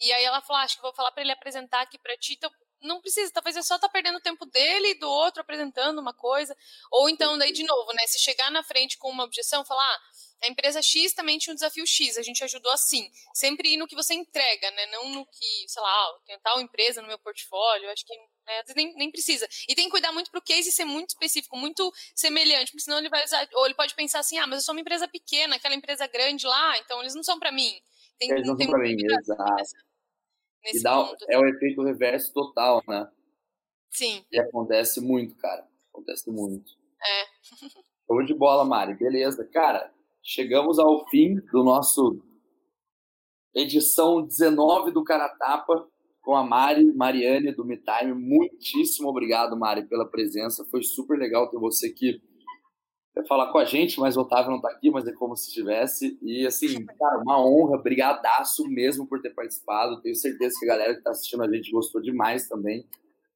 C: E aí ela falou, ah, acho que vou falar para ele apresentar aqui para ti. Então, não precisa, talvez é só tá perdendo o tempo dele e do outro apresentando uma coisa. Ou então, daí de novo, né? Se chegar na frente com uma objeção, falar, ah, a empresa X também tinha um desafio X, a gente ajudou assim. Sempre ir no que você entrega, né? Não no que, sei lá, ah, tem tal empresa no meu portfólio, acho que né, nem, nem precisa. E tem que cuidar muito pro case ser muito específico, muito semelhante, porque senão ele vai usar, ou ele pode pensar assim, ah, mas eu sou uma empresa pequena, aquela empresa grande lá, então eles não são para mim.
B: Tem, eles não tem são para mim, exato nesse e dá, mundo. É o efeito reverso total, né?
C: Sim.
B: E acontece muito, cara. Acontece muito.
C: É.
B: Show de bola, Mari. Beleza. Cara, chegamos ao fim do nosso edição 19 do Caratapa com a Mari, Mariane do MeTime. Muitíssimo obrigado, Mari, pela presença. Foi super legal ter você aqui falar com a gente, mas o Otávio não está aqui, mas é como se estivesse. E assim, cara, uma honra, brigadaço mesmo por ter participado. Tenho certeza que a galera que está assistindo a gente gostou demais também.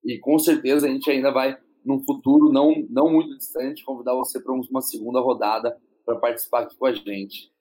B: E com certeza a gente ainda vai, num futuro não, não muito distante, convidar você para uma segunda rodada para participar aqui com a gente.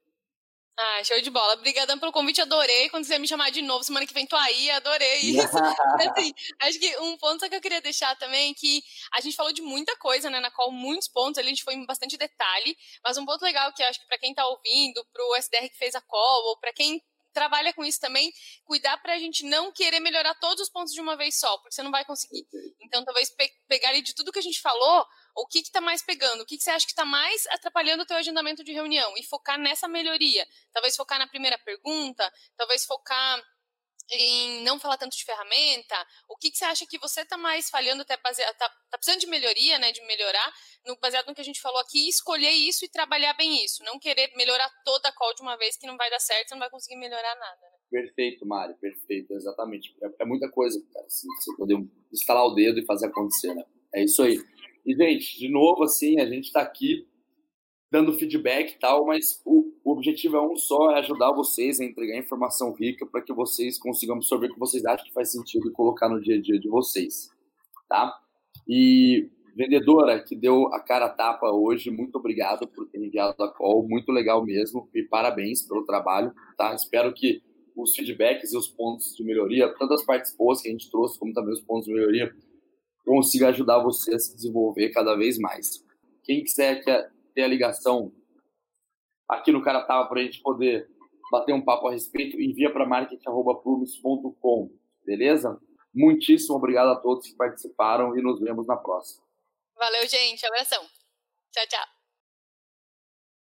C: Ah, show de bola. Obrigadão pelo convite, adorei. Quando você me chamar de novo, semana que vem tô aí, adorei <laughs> isso. assim, acho que um ponto que eu queria deixar também é que a gente falou de muita coisa, né, na qual muitos pontos ali a gente foi em bastante detalhe, mas um ponto legal que acho que para quem tá ouvindo, pro SDR que fez a call, ou para quem trabalha com isso também, cuidar para a gente não querer melhorar todos os pontos de uma vez só, porque você não vai conseguir. Então, talvez pe pegar ali de tudo que a gente falou, o que está mais pegando, o que, que você acha que está mais atrapalhando o teu agendamento de reunião e focar nessa melhoria. Talvez focar na primeira pergunta, talvez focar em não falar tanto de ferramenta, o que, que você acha que você está mais falhando, até baseado, tá, tá, precisando de melhoria, né, de melhorar, no, baseado no que a gente falou aqui, escolher isso e trabalhar bem isso, não querer melhorar toda a call de uma vez que não vai dar certo, você não vai conseguir melhorar nada. Né?
B: Perfeito, Mari, perfeito, exatamente. É, é muita coisa, cara, assim, você poder instalar o dedo e fazer acontecer, né? É isso aí. E, gente, de novo, assim, a gente está aqui dando feedback e tal, mas o, o, objetivo é um só, é ajudar vocês a entregar informação rica para que vocês consigam absorver o que vocês acham que faz sentido e colocar no dia a dia de vocês, tá? E vendedora que deu a cara a tapa hoje, muito obrigado por ter enviado a call, muito legal mesmo e parabéns pelo trabalho, tá? Espero que os feedbacks e os pontos de melhoria, tanto as partes boas que a gente trouxe, como também os pontos de melhoria, consiga ajudar você a se desenvolver cada vez mais. Quem quiser ter a ligação aqui no Caratava para a gente poder bater um papo a respeito, envia para marketing.plumes.com, beleza? Muitíssimo obrigado a todos que participaram e nos vemos na próxima.
C: Valeu, gente. Abração. Tchau, tchau.